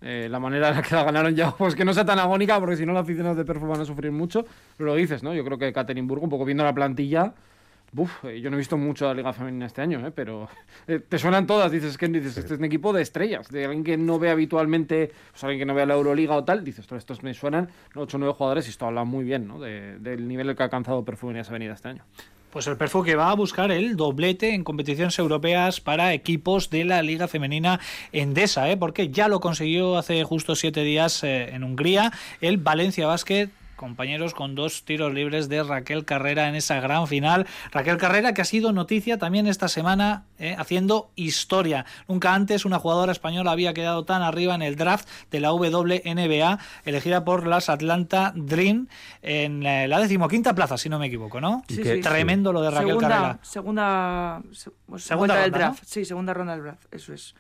Eh, la manera en la que la ganaron ya, pues que no sea tan agónica, porque si no los aficionados de Perfu van a sufrir mucho. Pero lo dices, ¿no? Yo creo que Caterinburgo, un poco viendo la plantilla, Uf, eh, yo no he visto mucho la Liga Femenina este año, ¿eh? pero eh, te suenan todas. Dices que dices, este es un equipo de estrellas, de alguien que no ve habitualmente, pues alguien que no ve la Euroliga o tal. Dices, todos estos me suenan 8 o 9 jugadores y esto habla muy bien ¿no? de- del nivel que ha alcanzado Perfumerías Avenida este año. Pues el Perfu que va a buscar el doblete en competiciones europeas para equipos de la Liga Femenina Endesa, ¿eh? porque ya lo consiguió hace justo siete días eh, en Hungría el Valencia Basket compañeros con dos tiros libres de Raquel Carrera en esa gran final. Raquel Carrera que ha sido noticia también esta semana eh, haciendo historia. Nunca antes una jugadora española había quedado tan arriba en el draft de la WNBA, elegida por las Atlanta Dream en eh, la decimoquinta plaza, si no me equivoco, ¿no? Sí, que- sí. Tremendo lo de Raquel segunda, Carrera. Segunda, se- pues, Segunda vuelta del ronda, draft. ¿no? Sí, segunda ronda del draft, eso es.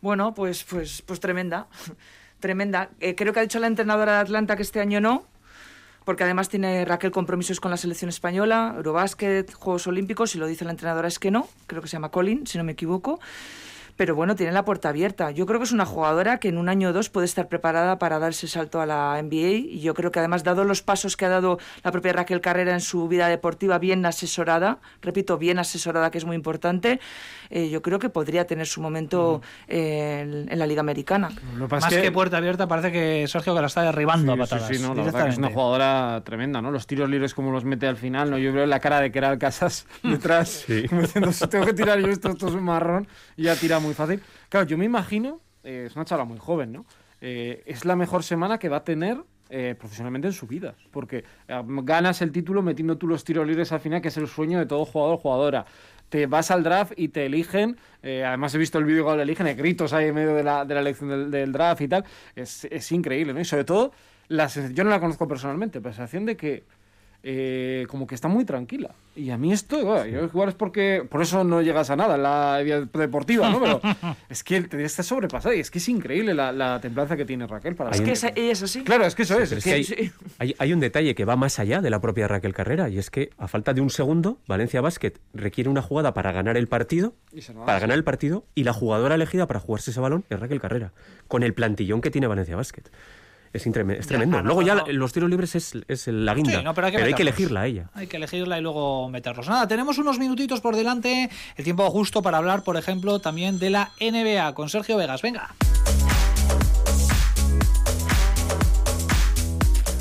Bueno, pues, pues, pues tremenda. tremenda. Eh, creo que ha dicho la entrenadora de Atlanta que este año no, porque además tiene Raquel compromisos con la selección española, Eurobásquet, Juegos Olímpicos, y lo dice la entrenadora es que no, creo que se llama Colin, si no me equivoco. Pero bueno, tiene la puerta abierta. Yo creo que es una jugadora que en un año o dos puede estar preparada para dar ese salto a la NBA. Y yo creo que además, dado los pasos que ha dado la propia Raquel Carrera en su vida deportiva, bien asesorada, repito, bien asesorada, que es muy importante, eh, yo creo que podría tener su momento eh, en, en la Liga Americana. Lo Más que, puerta abierta, parece que Sergio que la está derribando a patadas. sí, sí, no, la verdad que es una jugadora tremenda, ¿no? Los tiros libres como los mete al final, ¿no? Yo veo la cara de que era el Casas detrás, como diciendo, si tengo que tirar yo esto, esto es un marrón, y ya tira muy fácil. Claro, yo me imagino, eh, es una chavala muy joven, ¿no? Eh, es la mejor semana que va a tener eh, profesionalmente en su vida. Porque ganas el título metiendo tú los tiros libres al final, que es el sueño de todo jugador o jugadora. Te vas al draft y te eligen. además, he visto el vídeo cuando le eligen, hay gritos ahí en medio de la, de la elección del, draft y tal. Es, es increíble, ¿no? Y sobre todo, la yo no la conozco personalmente, pero la sensación de que eh, como que está muy tranquila. Y a mí esto, bueno, yo igual es porque por eso no llegas a nada en la vida deportiva, ¿no? Pero es que te está sobrepasada y es que es increíble la, la templanza que tiene Raquel para Es que esa- ella es así. Claro, es que eso es. Pero es es que hay, sí. hay- hay un detalle que va más allá de la propia Raquel Carrera y es que a falta de un segundo, Valencia Basket requiere una jugada para ganar el partido, para ganar el partido y la jugadora elegida para jugarse ese balón es Raquel Carrera, con el plantillón que tiene Valencia Basket. Es, tremendo. no, Luego ya no. los tiros libres es, es la guinda, Sí, no, pero hay que meterlos. elegirla a ella. Hay que elegirla y luego meterlos. Nada, tenemos unos minutitos por delante, el tiempo justo para hablar, por ejemplo, también de la NBA con Sergio Vegas. Venga.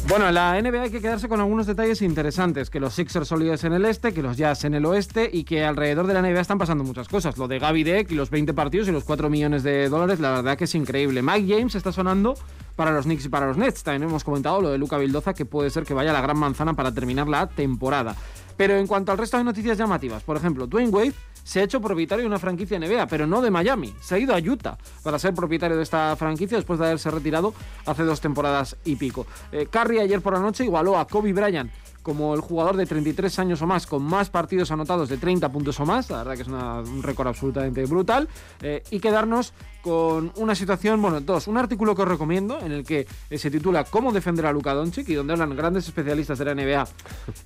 Bueno, en la NBA hay que quedarse con algunos detalles interesantes, que los Sixers son líderes en el este, que los Jazz en el oeste y que alrededor de la NBA están pasando muchas cosas. Lo de Gaby Deck y los 20 partidos y los 4 millones de dólares, la verdad que es increíble. Mike James está sonando para los Knicks y para los Nets. También hemos comentado lo de Luca Vildoza, que puede ser que vaya la gran manzana para terminar la temporada. Pero en cuanto al resto de noticias llamativas, por ejemplo, Dwayne Wade se ha hecho propietario de una franquicia NBA, pero no de Miami. Se ha ido a Utah para ser propietario de esta franquicia después de haberse retirado hace dos temporadas y pico. Eh, Curry ayer por la noche igualó a Kobe Bryant como el jugador de 33 años o más con más partidos anotados de 30 puntos o más, la verdad que es un récord absolutamente brutal, eh, y quedarnos con una situación, bueno, dos, un artículo que os recomiendo en el que eh, se titula Cómo defender a Luka Doncic y donde hablan grandes especialistas de la NBA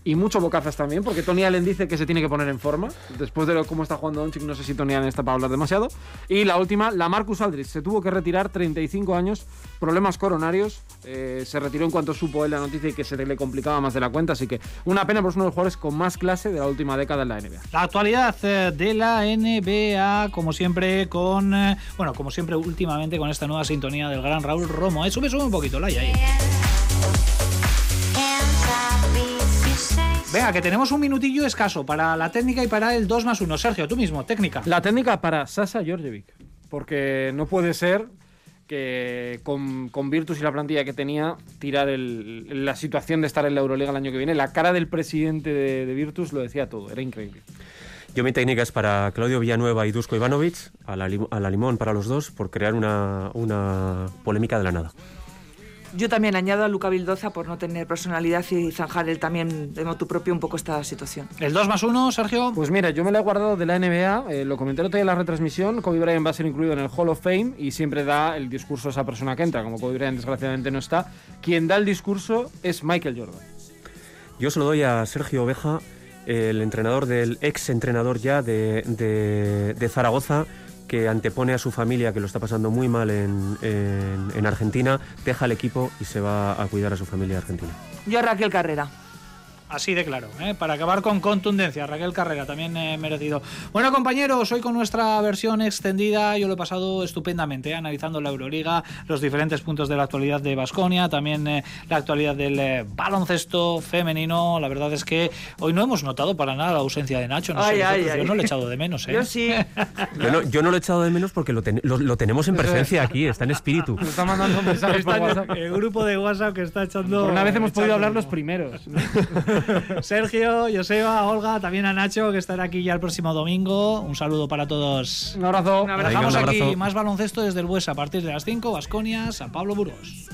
y mucho bocazas también, porque Tony Allen dice que se tiene que poner en forma, después de cómo está jugando Doncic, no sé si Tony Allen está para hablar demasiado, y la última, la Marcus Aldridge, se tuvo que retirar 35 años, problemas coronarios, eh, se retiró en cuanto supo él la noticia y que se le complicaba más de la cuenta, así que una pena, por es uno de los jugadores con más clase de la última década en la NBA. La actualidad eh, de la NBA, como siempre, con. eh, Bueno, como siempre, últimamente con esta nueva sintonía del gran Raúl Romo. Eh, sube, sube un poquito, la ahí. Venga, que tenemos un minutillo escaso para la técnica y para el 2 más 1. Sergio, tú mismo, técnica. La técnica para Sasa Georgievic, porque no puede ser que con, Virtus y la plantilla que tenía, tirar la situación de estar en la Euroliga el año que viene. La cara del presidente de, Virtus lo decía todo, era increíble. Yo mi técnica es para Claudio Villanueva y Dusko Ivanovic, a la, a la limón para los dos, por crear una, una polémica de la nada. Yo también añado a Luca Vildoza por no tener personalidad y zanjar él también de motu propio un poco esta situación. El 2 más 1, Sergio. Pues mira, yo me la he guardado de la NBA, eh, lo comenté el otro día en la retransmisión, Kobe Bryant va a ser incluido en el Hall of Fame y siempre da el discurso a esa persona que entra, como Kobe Bryant desgraciadamente no está. Quien da el discurso es Michael Jordan. Yo se lo doy a Sergio Oveja, el entrenador del ex entrenador ya de, de- de Zaragoza, que antepone a su familia, que lo está pasando muy mal en, en- en Argentina, deja el equipo y se va a cuidar a su familia argentina. Yo Raquel Carrera. Así de claro, ¿eh? para acabar con contundencia. Raquel Carrera, también eh, merecido. Bueno, compañeros, hoy con nuestra versión extendida, yo lo he pasado estupendamente, ¿eh? analizando la Euroliga, los diferentes puntos de la actualidad de Basconia, también eh, la actualidad del eh, baloncesto femenino. La verdad es que hoy no hemos notado para nada la ausencia de Nacho. No sé Ay, ay, vosotros, ay. yo no le he echado de menos. ¿eh? Yo sí. Yo no, yo no lo he echado de menos porque lo, ten- lo- lo tenemos en presencia aquí, está en espíritu. Nos está mandando mensajes por WhatsApp. el, grupo de WhatsApp que está echando. Por una vez hemos podido hablar los primeros. Sergio, Joseba, Olga, también a Nacho, que estará aquí ya el próximo domingo. Un saludo para todos. Un abrazo. Un abrazo. Dejamos aquí más baloncesto desde el Buesa a partir de las 5, Vasconia, San Pablo Burgos.